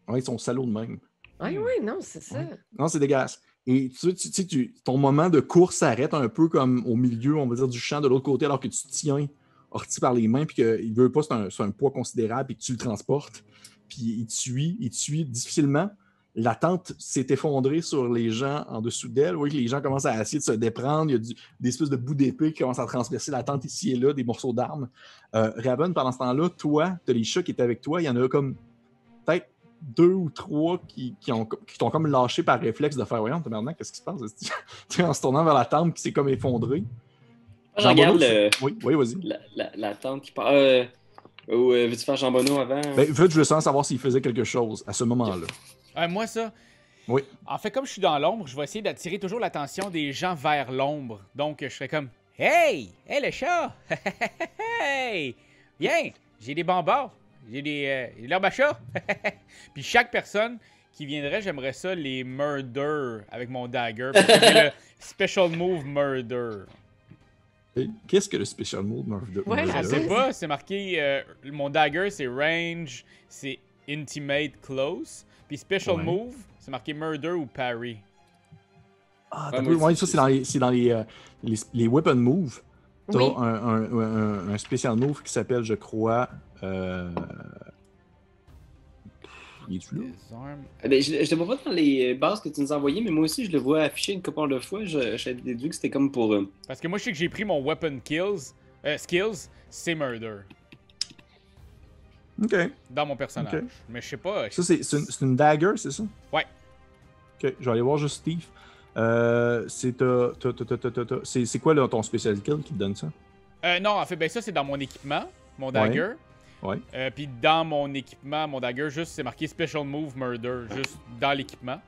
Ouais, ils sont salauds de même. Oui, oui, non, c'est ça. Non, c'est dégueulasse. Et tu, tu, tu, tu- ton moment de course s'arrête un peu comme au milieu, on va dire, du champ de l'autre côté, alors que tu tiens Orti par les mains, puis qu'il veut pas, c'est un, c'est un poids considérable, puis que tu le transportes. Puis il te suit, il te suit difficilement. La tente s'est effondrée sur les gens en dessous d'elle. Oui, les gens commencent à essayer de se déprendre. Il y a du- des espèces de bouts d'épée qui commencent à transpercer la tente ici et là, des morceaux d'armes. Euh, Raven, pendant ce temps-là, toi, tu as les chats qui étaient avec toi. Il y en a comme peut-être deux ou trois qui, qui ont, qui t'ont comme lâché par réflexe de faire Voyons, tabarnak, qu'est-ce qui se passe? En se tournant vers la tente qui s'est comme effondrée. Je regarde le- Oui, oui, vas-y. la, la, la tante qui part. Euh, ou euh, veux-tu faire Jean Bonneau avant? Ben, fait, je veux savoir s'il faisait quelque chose à ce moment-là? Ouais, moi, ça. Oui. En fait, comme je suis dans l'ombre, je vais essayer d'attirer toujours l'attention des gens vers l'ombre. Donc, je serais comme Hey! Hey, le chat! hey! Viens! J'ai des bonbons! J'ai des. Euh, j'ai de l'herbe à chat! Puis chaque personne qui viendrait, j'aimerais ça les murder avec mon dagger. Parce que j'ai le special move murder. Qu'est-ce que le special mode Murder? Ouais, Je sais pas, c'est marqué. euh, mon dagger, c'est range, c'est intimate close. Puis special Ouais. move, c'est marqué murder ou parry. Ah, Ouais, ouais, ça, c'est dans les, c'est dans les, euh, les, les weapon moves. T'as Oui. un, un, un, un spécial move qui s'appelle, je crois. Euh... Il est-tu là? Eh ben, je, je le vois pas dans les bases que tu nous as envoyées, mais moi aussi, je le vois affiché une couple de fois. Je- J'avais déduit que c'était comme pour. euh, Parce que moi, je sais que j'ai pris mon weapon kills, euh, skills, c'est murder Ok. dans mon personnage. Mais je sais pas. Ça, c'est une, dagger, c'est ça? Ouais. Ok, je vais aller voir juste Steve. Euh, c'est quoi là, ton special kill qui te donne ça? Euh, non, en fait, ben ça, c'est dans mon équipement, mon dagger. Ouais. Euh, Puis dans mon équipement, mon dagger, juste, c'est marqué special move murder, juste dans l'équipement.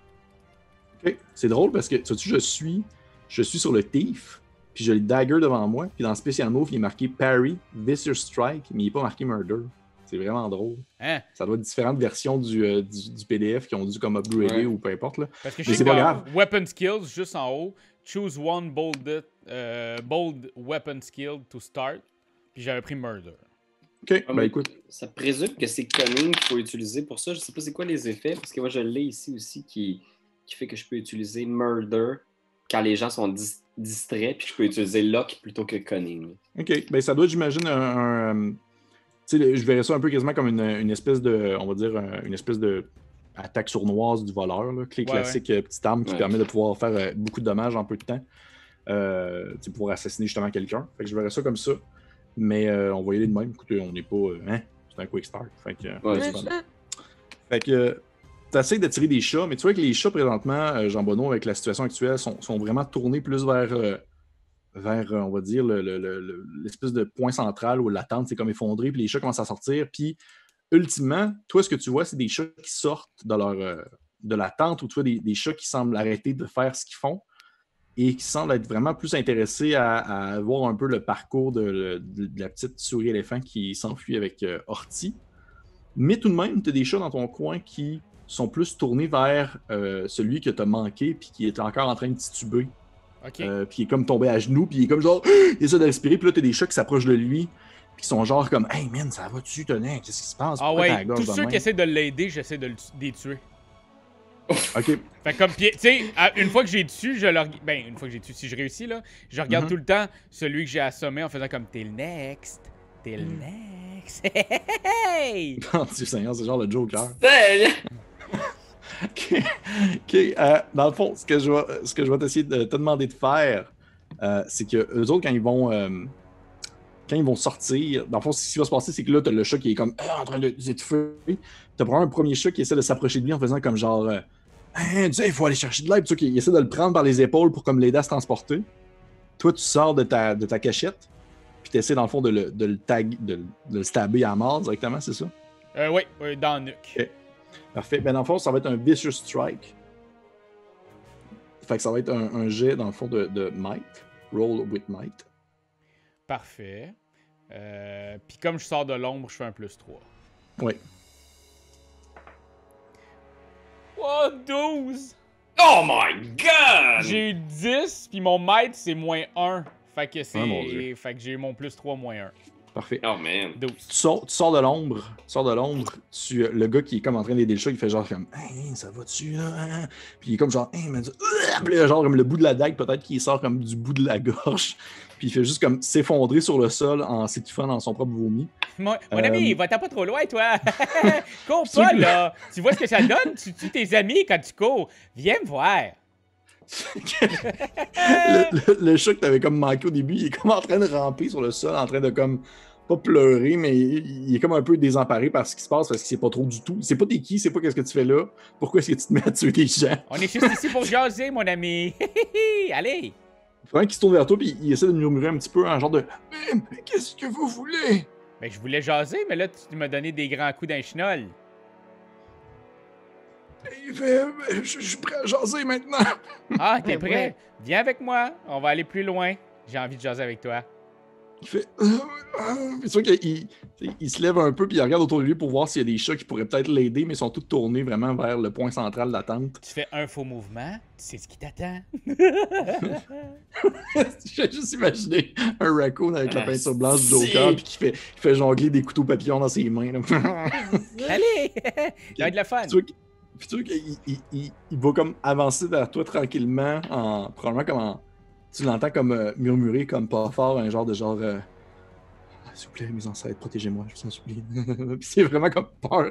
Ok. C'est drôle parce que, sais-tu, je suis, je suis sur le thief, puis j'ai le dagger devant moi, puis dans special move, il est marqué parry, vicious strike, mais il n'est pas marqué murder. C'est vraiment drôle. Hein? Ça doit être différentes versions du, euh, du, du PDF qui ont dû comme upgrader Ouais. ou peu importe. Là. Parce que je Mais c'est pas dans grave. weapon skills, juste en haut, choose one bold, euh, bold weapon skill to start. Puis j'avais pris murder. Ok, Ah, ben écoute. Ça présume que c'est cunning qu'il faut utiliser pour ça. Je sais pas c'est quoi les effets, parce que moi je l'ai ici aussi qui, qui fait que je peux utiliser murder quand les gens sont dis- distraits, puis je peux utiliser lock plutôt que cunning. Ok, ben ça doit être, j'imagine, un. Sais, je verrais ça un peu quasiment comme une, une espèce de. On va dire, un- une espèce de. Attaque sournoise du voleur, là. Clé Ouais, classique, euh, petite arme qui Ouais. permet de pouvoir faire euh, beaucoup de dommages en peu de temps. Euh, pour assassiner justement quelqu'un. Fait que je verrais ça comme ça. Mais euh, on va y aller de même. Écoutez, on n'est pas. euh, hein? C'est un quick start. Fait que, euh. Fait que tu essaies d'attirer des chats, mais tu vois que les chats présentement, euh, Jean Bonneau, avec la situation actuelle, sont, sont vraiment tournés plus vers, euh, vers euh, on va dire, le- le- le- le- l'espèce de point central où la tente s'est comme effondrée, puis les chats commencent à sortir. Puis, ultimement, toi, ce que tu vois, c'est des chats qui sortent de, leur, euh, de la tente, ou tu vois des, chats qui semblent arrêter de faire ce qu'ils font et qui semblent être vraiment plus intéressés à, voir un peu le parcours de la petite souris éléphant qui s'enfuit avec euh, Horty. Mais tout de même, tu as des chats dans ton coin qui sont plus tournés vers euh, celui que tu as manqué puis qui est encore en train de tituber. OK. Euh, puis il est comme tombé à genoux, puis il est comme genre, il essaie de respirer, puis là, t'as des chats qui s'approchent de lui, puis qui sont genre comme, hey man, ça va-tu, tenez, qu'est-ce qui se passe? ah ouais, tous ceux qui essaient de l'aider, j'essaie de le de les tuer. Ok, Fait que comme, tu sais, une fois que j'ai dessus, je leur. Ben, une fois que j'ai dessus, si je réussis, là, je regarde Mhm. tout le temps celui que j'ai assommé en faisant comme t'es le next. T'es le Mm. next. Hey! Oh, Dieu Seigneur, c'est genre le Joker. Ouais, Ok, ok, euh, dans le fond, ce que je vais, ce que je vais t'essayer de te demander de faire, euh, c'est que eux autres, quand ils vont. euh, quand ils vont sortir, dans le fond, ce qui va se passer, c'est que là, t'as le chat qui est comme euh, en train de s'étouffer. T'as probablement un premier chat qui essaie de s'approcher de lui en faisant comme genre Hein, tu sais, il faut aller chercher de l'aide. Tu vois qu'il essaie de le prendre par les épaules pour comme l'aider à se transporter. Toi, tu sors de ta, de ta cachette, puis tu essaies dans le fond de le, de le tag, de, le- de le stabber à mort directement, c'est ça? Euh, oui, oui, dans le nuque. Parfait. Ben, dans le fond, ça va être un vicious strike. Fait que ça va être un, un jet, dans le fond, de, de might. Roll with might. Parfait. Euh, Puis comme je sors de l'ombre, je fais un plus 3. Oui. Oh, 12! Oh my god! J'ai eu 10, puis mon maître, c'est moins 1. Fait que c'est. Ah, mon Dieu. fait que j'ai eu mon plus 3 moins 1. Parfait. Oh man. 12. Tu sors, tu sors de l'ombre. Tu sors de l'ombre. Tu, le gars qui est comme en train d'aider le chat, il fait genre comme Hey, ça va-tu là? hein? Puis il est comme genre Hey, mais. Genre comme le bout de la dague, peut-être qu'il sort comme du bout de la gorge. Puis il fait juste comme s'effondrer sur le sol en s'étouffant dans son propre vomi. Mon, mon Euh, ami, va-t'en pas trop loin, toi! cours pas, là! Tu vois ce que ça donne? Tu tues tes amis quand tu cours. Viens me voir! Le, le- le chat que t'avais comme manqué au début, il est comme en train de ramper sur le sol, en train de comme pas pleurer, mais il, est comme un peu désemparé par ce qui se passe parce qu'il sait pas trop du tout. Sait pas t'es qui, sait pas qu'est-ce que tu fais là. Pourquoi est-ce que tu te mets à tuer des gens? On est juste ici pour jaser, mon ami! Allez! Pendant qu'il se tourne vers toi, puis il essaie de murmurer un petit peu en genre de Mais, mais qu'est-ce que vous voulez? Ben, je voulais jaser, mais là, tu m'as donné des grands coups d'un chenol. Il fait je, je suis prêt à jaser maintenant. Ah, t'es Ben prêt? ouais. Viens avec moi. On va aller plus loin. J'ai envie de jaser avec toi. Il fait euh, euh, C'est sûr qu'il il- il se lève un peu, puis il regarde autour de lui pour voir s'il y a des chats qui pourraient peut-être l'aider, mais ils sont tous tournés vraiment vers le point central de la tente. Tu fais un faux mouvement, tu sais ce qui t'attend. J'ai juste imaginé un raccoon avec la Ah, peinture blanche du. Joker puis qui fait, qui fait jongler des couteaux papillons dans ses mains. Allez! Ça va être le fun. Puis tu vois qu'il il, il- il va comme avancer vers toi tranquillement, en, probablement comme en- Tu l'entends comme euh, murmurer, comme pas fort, un genre de genre. euh, S'il vous plaît, mes ancêtres, protégez-moi, je vous en supplie. puis c'est vraiment comme peur.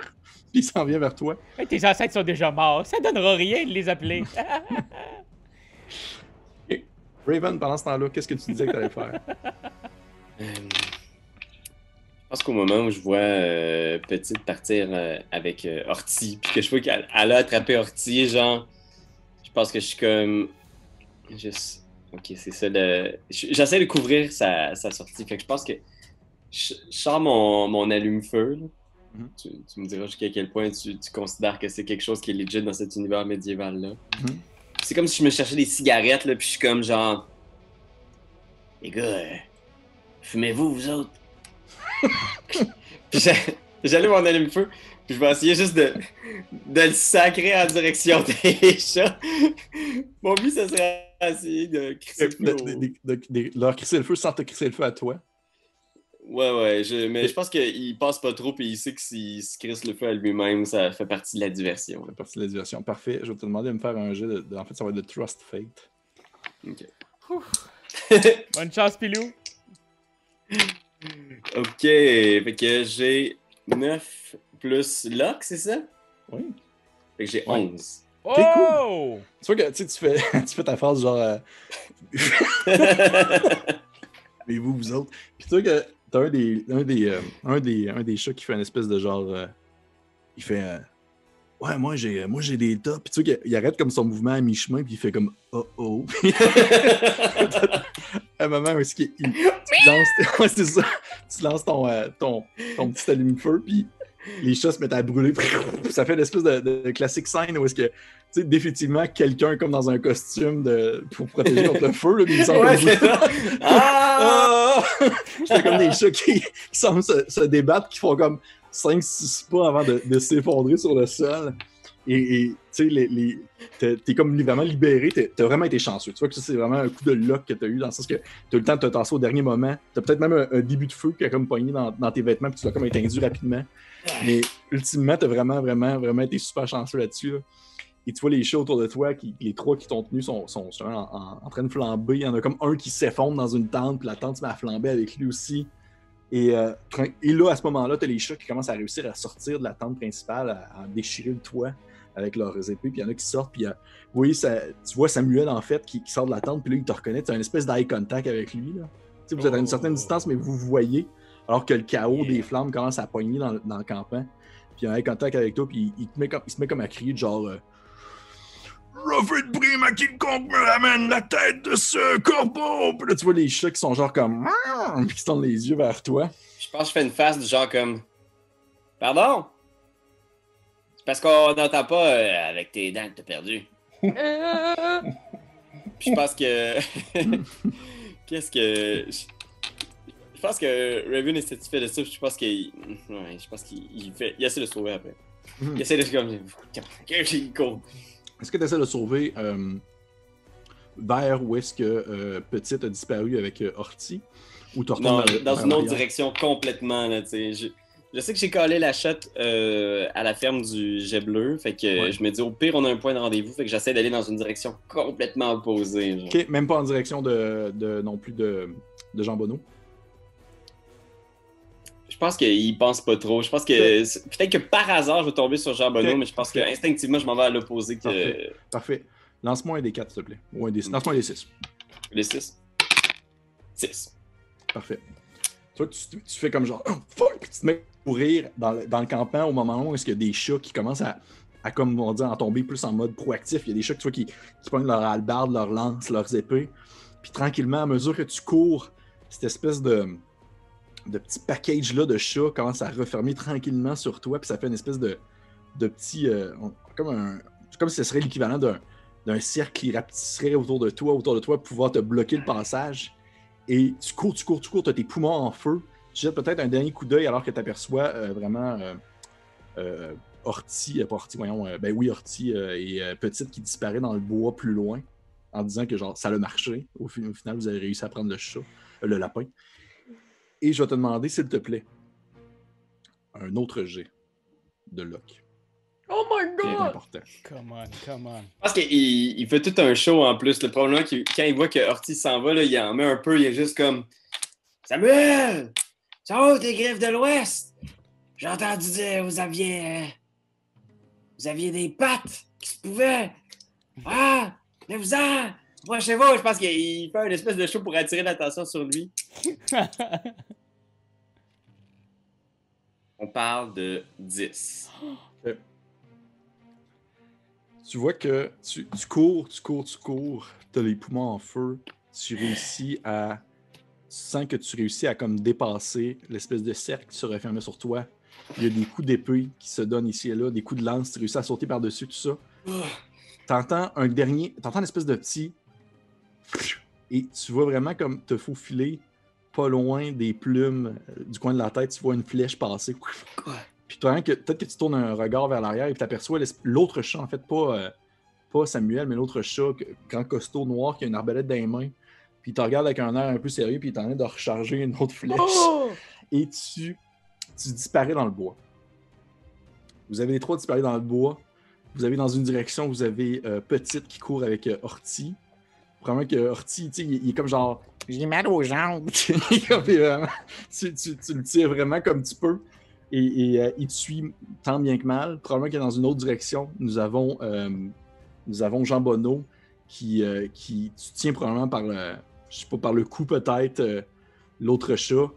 Puis il s'en vient vers toi. Hey, tes ancêtres sont déjà morts. Ça donnera rien de les appeler. Raven, pendant ce temps-là, qu'est-ce que tu disais que t'allais faire? Je pense qu'au moment où je vois euh, Petite partir euh, avec euh, Horty, puis que je vois qu'elle elle a attrapé Horty, genre, je pense que je suis comme. Juste. Ok, c'est ça le. je- J'essaie de couvrir sa, sa sortie. Fait que je pense que je, je sors mon, mon allume-feu. Mhm. tu, tu me diras jusqu'à quel point tu, tu considères que c'est quelque chose qui est legit dans cet univers médiéval-là. Mhm. C'est comme si je me cherchais des cigarettes, là, puis je suis comme genre. Les gars, euh, fumez-vous, vous autres? Puis j'a- j'allume mon allume-feu, puis je vais essayer juste de, de le sacrer en direction des chats. Mon but, ce serait d'essayer de crisser le feu de- au- de- de- de leur crisser le feu sans te crisser le feu à toi. Ouais, ouais, je- mais je pense qu'il passe pas trop, puis il sait que s'il se crisse le feu à lui-même, ça fait partie de la diversion. Ça fait partie de la diversion. Parfait. Je vais te demander de me faire un jeu de. de- en fait, ça va être de Trust Fate. Bonne chance, Pilou. Ok, fait que j'ai 9 plus lock, c'est ça? Oui. Fait que j'ai Ouais. 11. Oh! Tu vois que tu sais, tu fais, tu fais ta phrase genre. euh, Mais vous, vous autres. Puis tu vois que t'as un des, un, des, euh, un, des, un des chats qui fait une espèce de genre. euh, il fait. Euh, ouais, moi j'ai, moi j'ai des tops. Puis tu vois qu'il arrête comme son mouvement à mi-chemin, puis il fait comme oh oh. À un moment où est-ce qu'il il- tu lances, ouais, c'est ça. Tu lances ton, euh, ton, ton petit allume-feu, puis les chats se mettent à brûler. Ça fait une espèce de, de classique scène où est-ce que, tu sais, définitivement, quelqu'un comme dans un costume de, pour protéger contre le feu, là, mais il sort Ouais, comme-. Ah! ah! Comme des chats qui, qui semblent se, se débattre, qui font comme 5-6 pas avant de, s'effondrer sur le sol. Et tu sais, t'es, comme vraiment libéré, t'as vraiment été chanceux. Tu vois que ça, c'est vraiment un coup de luck que t'as eu, dans le sens que t'as eu le temps de te tasser au dernier moment. T'as peut-être même un, début de feu qui a comme pogné dans, tes vêtements, puis tu l'as comme éteint rapidement. Mais ultimement, t'as vraiment, vraiment, vraiment été super chanceux là-dessus. là. Et tu vois les chats autour de toi, les trois qui t'ont tenu sont, en- en train de flamber. Il y en a comme un qui s'effondre dans une tente, puis la tente se met à flamber avec lui aussi. Et, euh, et là, à ce moment-là, tu as les chats qui commencent à réussir à sortir de la tente principale, à, à déchirer le toit avec leurs épées. Puis il y en a qui sortent, puis euh, vous voyez, ça- tu vois Samuel en fait qui, qui sort de la tente, puis là, il te reconnaît. Tu as une espèce d'eye contact avec lui. Là. Tu sais, vous êtes à une certaine distance, mais vous voyez, alors que le chaos Yeah. des flammes commence à pogner dans, dans le campement. Puis il y a un eye contact avec toi, puis il, te met comme, il se met comme à crier, genre. Euh, De prime à quiconque me ramène la tête de ce corbeau! Puis là, tu vois les chats qui sont genre comme. Puis qui se tendent les yeux vers toi. Je pense que je fais une face du genre comme. Pardon? C'est parce qu'on n'entend pas euh, avec tes dents que t'as perdu. Puis je pense que. Qu'est-ce que. Je... pense que Raven est satisfait de ça. puis Je pense qu'il. Ouais, je pense qu'il il fait. Il essaie de se sauver après. Mhm. Il essaie de se comme. Il court. Est-ce que tu essaies de sauver euh, vers où est-ce que euh, Petite a disparu avec euh, Horty? Ou tu Non, retournes dans vers une autre direction complètement, là, tu sais. Je, je sais que j'ai collé la shot euh, à la ferme du jet bleu, fait que Ouais. je me dis au pire on a un point de rendez-vous, fait que j'essaie d'aller dans une direction complètement opposée. genre. Ok, même pas en direction de, de- non plus de, de Jean Bonneau. Je pense qu'il pense pas trop. Je pense que peut-être que par hasard je vais tomber sur Jean Bonneau, mais je pense que instinctivement je m'en vais à l'opposé que Parfait. Parfait. Lance-moi un des 4, s'il te plaît. Ou un des Lance-moi un des 6. les 6. 6. Parfait. Toi, tu, tu fais comme genre, oh, fuck! Tu te mets à courir dans le, dans le campement au moment où est-ce qu'il y a des chats qui commencent à, à, comme on dit, en tomber plus en mode proactif. Il y a des chats tu vois, qui, qui prennent leur hallebarde, leur lance, leurs épées. Puis tranquillement, à mesure que tu cours, cette espèce de, de petit package-là de chats commence à refermer tranquillement sur toi. Puis ça fait une espèce de, de petit. euh, comme un. Comme si ce serait l'équivalent d'un d'un cercle qui rapetisserait autour de toi, autour de toi, pour pouvoir te bloquer le passage. Et tu cours, tu cours, tu cours, tu as tes poumons en feu. Tu jettes peut-être un dernier coup d'œil alors que tu aperçois euh, vraiment euh, euh, pas voyons, ben oui, Horty et Petite qui disparaît dans le bois plus loin en disant que genre ça a marché. Au, au final, vous avez réussi à prendre le chat, le lapin. Et je vais te demander, s'il te plaît, un autre jet de lock. Oh my god! important. Come on, come on. Je pense qu'il il fait tout un show en plus. Le problème, c'est que quand il voit que Ortiz s'en va, là, il en met un peu, il est juste comme Samuel! Ça va tes griffes de l'Ouest? J'ai entendu dire vous aviez. euh, vous aviez des pattes qui se pouvaient. Ah! Mais vous en! Moi, chez vous, je pense qu'il fait une espèce de show pour attirer l'attention sur lui. On parle de 10. Tu vois que tu, tu cours, tu cours, tu cours, tu as les poumons en feu, tu réussis à. Tu sens que tu réussis à comme dépasser l'espèce de cercle qui se refermait sur toi. Il y a des coups d'épée qui se donnent ici et là, des coups de lance, tu réussis à sauter par-dessus tout ça. T'entends un dernier. T'entends une espèce de petit. Et tu vois vraiment comme te faufiler pas loin des plumes euh, du coin de la tête, tu vois une flèche passer. Puis toi, que peut-être que tu tournes un regard vers l'arrière et tu aperçois l'autre chat, en fait, pas, euh, pas Samuel, mais l'autre chat, grand costaud noir qui a une arbalète dans les mains. Puis il te regarde avec un air un peu sérieux, puis il est en train de recharger une autre flèche. Oh! Et tu, tu disparais dans le bois. Vous avez les trois disparus dans le bois. Vous avez dans une direction, vous avez euh, Petite qui court avec euh, Horty. Probablement que Horty, tu sais, il, est comme genre. J'ai mal aux jambes. Tu, tu- le tires vraiment comme tu peux. Et, et, euh, il te suit tant bien que mal. Probablement que dans une autre direction, nous avons, euh, nous avons Jean Bonneau qui, euh, qui tu tiens probablement par le, je sais pas, par le cou peut-être, l'autre chat.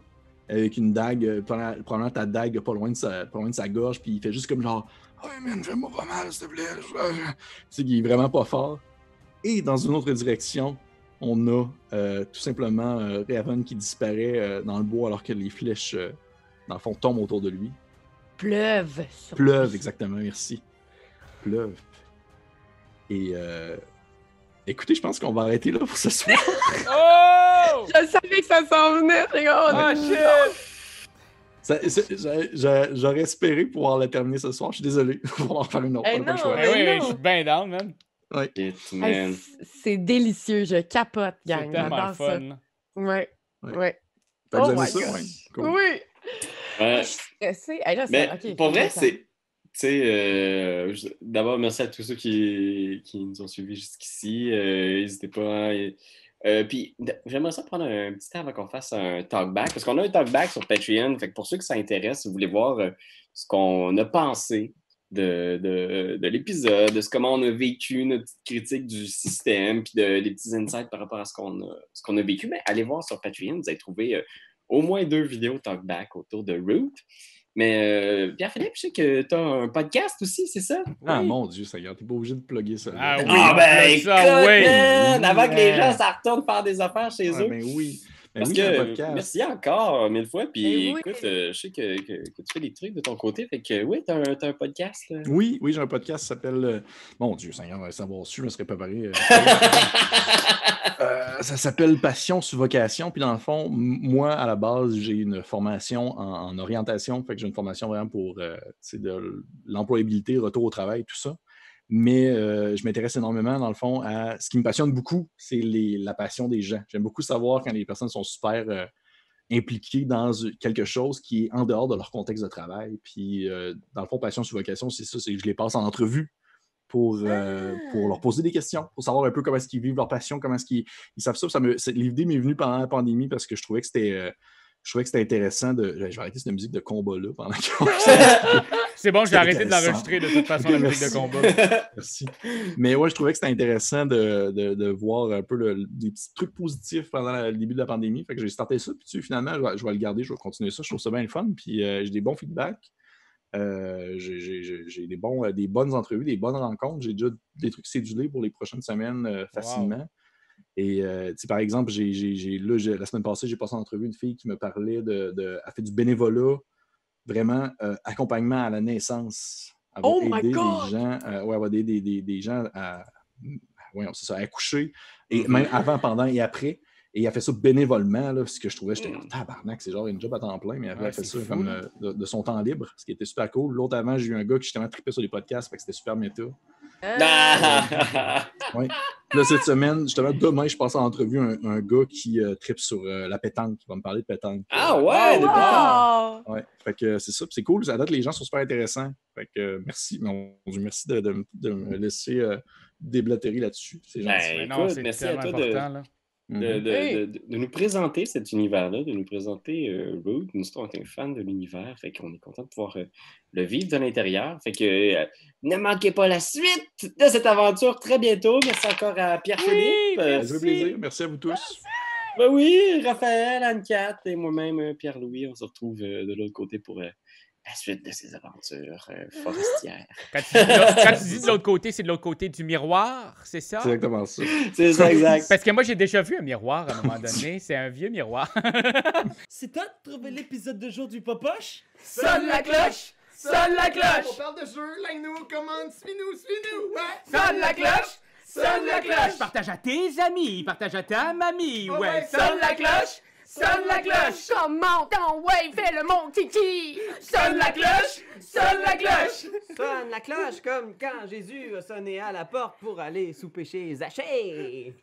avec une dague, probablement ta dague pas loin de sa, pas loin de sa gorge, puis il fait juste comme genre Ouais, man, fais-moi pas mal, s'il te plaît. Tu sais qu'il est vraiment pas fort. Et dans une autre direction, on a euh, tout simplement euh, Raven qui disparaît euh, dans le bois alors que les flèches, euh, dans le fond, tombent autour de lui. Pleuve. sur Pleuve, lui. exactement, merci. Pleuve. Et euh, écoutez, je pense qu'on va arrêter là pour ce soir. Oh! Je savais que ça s'en venait. comme, oh, Ah, J'aurais espéré pouvoir la terminer ce soir. Je suis désolé. On va en faire une autre. Eh le non, choix. Ben oui, Mais je suis bien down, man. Hey, C'est délicieux, je capote, C'est gang. tellement J'adore ça. fun. là. Ouais. Ouais. Oh my ça? God. Ouais, cool. Oui. Ouais. Je suis stressée. Hey, là, Mais c'est- pour vrai, c'est. Tu sais, euh, je- d'abord, merci à tous ceux qui, qui nous ont suivis jusqu'ici. Euh, N'hésitez pas. hein, et- euh, puis, j'aimerais ça prendre un petit temps avant qu'on fasse un talkback, parce qu'on a un talkback sur Patreon. Fait que pour ceux que ça intéresse, si vous voulez voir euh, ce qu'on a pensé de, de, de l'épisode, de ce, comment on a vécu notre critique du système, puis de, des petits insights par rapport à ce qu'on a, ce qu'on a vécu, ben, allez voir sur Patreon. Vous allez trouver euh, au moins deux vidéos talkback autour de Root. Mais euh, Pierre-Philippe, je sais que tu as un podcast aussi, c'est ça? Ah Oui. mon dieu, Seigneur, t'es pas obligé de plugger ça. Ah là. oui. Ah ben ça, oui. man, avant que les gens ça retourne faire des affaires chez Ah, eux. ben oui. Ben Parce oui, que merci encore mille fois. Puis Ben oui. écoute, euh, je sais que, que- que tu fais des trucs de ton côté. Fait que oui, t'as un, t'as un podcast. euh. Oui, oui, j'ai un podcast qui s'appelle. euh, Mon Dieu, Seigneur, va savoir su, je me serais préparé. euh, Euh, ça s'appelle Passion sous vocation. Puis dans le fond, moi, à la base, j'ai une formation en, en orientation. Fait que j'ai une formation vraiment pour euh, tu de l'employabilité, retour au travail, tout ça. Mais euh, je m'intéresse énormément, dans le fond, à ce qui me passionne beaucoup, c'est les- la passion des gens. J'aime beaucoup savoir quand les personnes sont super euh, impliquées dans quelque chose qui est en dehors de leur contexte de travail. Puis, euh, dans le fond, passion sous vocation, c'est ça, c'est que je les passe en entrevue pour, pour leur poser des questions, pour savoir un peu comment est-ce qu'ils vivent leur passion, comment est-ce qu'ils ils savent ça. ça L'idée m'est venue pendant la pandémie parce que je trouvais que c'était je trouvais que c'était intéressant de. Je vais arrêter cette musique de combat-là pendant qu'on C'est bon, j'ai C'est arrêté de l'enregistrer de toute façon, la musique de combat. Merci. Mais ouais, je trouvais que c'était intéressant de, de- de voir un peu le- des petits trucs positifs pendant la- le début de la pandémie. Fait que j'ai starté ça, puis tu sais, finalement, je vais, je vais le garder, je vais continuer ça. Je trouve ça bien le fun, puis euh, j'ai des bons feedbacks. Euh, j'ai- des, bons, euh, des bonnes entrevues, des bonnes rencontres. J'ai déjà des trucs cédulés pour les prochaines semaines euh, facilement. Et euh, par exemple, j'ai, j'ai- j'ai- là, la semaine passée, j'ai passé en entrevue une fille qui me parlait de. de elle fait du bénévolat, vraiment euh, accompagnement à la naissance. Elle va Oh my aider God! des gens, euh, ouais, elle va aider des, des- des gens à, ouais, c'est ça, à accoucher, et Mhm. même avant, pendant et après. Et elle fait ça bénévolement, là, ce que je trouvais, j'étais comme tabarnak, c'est genre une job à temps plein, mais elle, Ouais, elle fait ça fou, comme là. euh, de, de son temps libre, ce qui était super cool. L'autre avant, j'ai eu un gars qui justement trippait sur les podcasts, fait que c'était super méta. Ah! Là, cette semaine, justement, demain, je passe en entrevue un, un gars qui euh, trippe sur euh, la pétanque, qui va me parler de pétanque. ah ouais, Oh, wow! Ouais, fait que c'est ça, c'est cool. À date, les gens sont super intéressants. Fait que euh, merci, mon Dieu, merci de, de- de me laisser euh, déblatérer là-dessus. C'est gentil. Ben, Mais non, écoute, c'est merci à tellement toi de, là. De, de- Hey! de- de- nous présenter cet univers-là, de nous présenter euh, Root. Nous, on est fans de l'univers, fait qu'on est content de pouvoir euh, le vivre de l'intérieur. Fait que euh, ne manquez pas la suite de cette aventure très bientôt. Merci encore à Pierre-Philippe. Euh, Ça plaisir. Merci à vous tous. ben oui, Raphaël, Anne-Cat et moi-même, Pierre-Louis, on se retrouve euh, de l'autre côté pour euh, la suite de ces aventures euh, forestières. Quand tu, dis de l'autre- quand tu dis de l'autre côté, c'est de l'autre côté du miroir, c'est ça? C'est exactement ça. C'est ça, exact. Parce que moi, j'ai déjà vu un miroir à un moment donné. C'est un vieux miroir. C'est toi de trouver l'épisode de jour du Popoche? Sonne la cloche! Sonne la cloche! parle de jeu, like-nous, commande, suis-nous, suis-nous, ouais! Sonne la cloche! Sonne la cloche! Partage à tes amis, partage à ta mamie, Oh ouais, Sonne la cloche! Sonne la cloche! Comment ton ouais, fais le mon kiki! Sonne la cloche! Sonne la cloche! Sonne la cloche comme quand Jésus a sonné à la porte pour aller souper chez Zachée.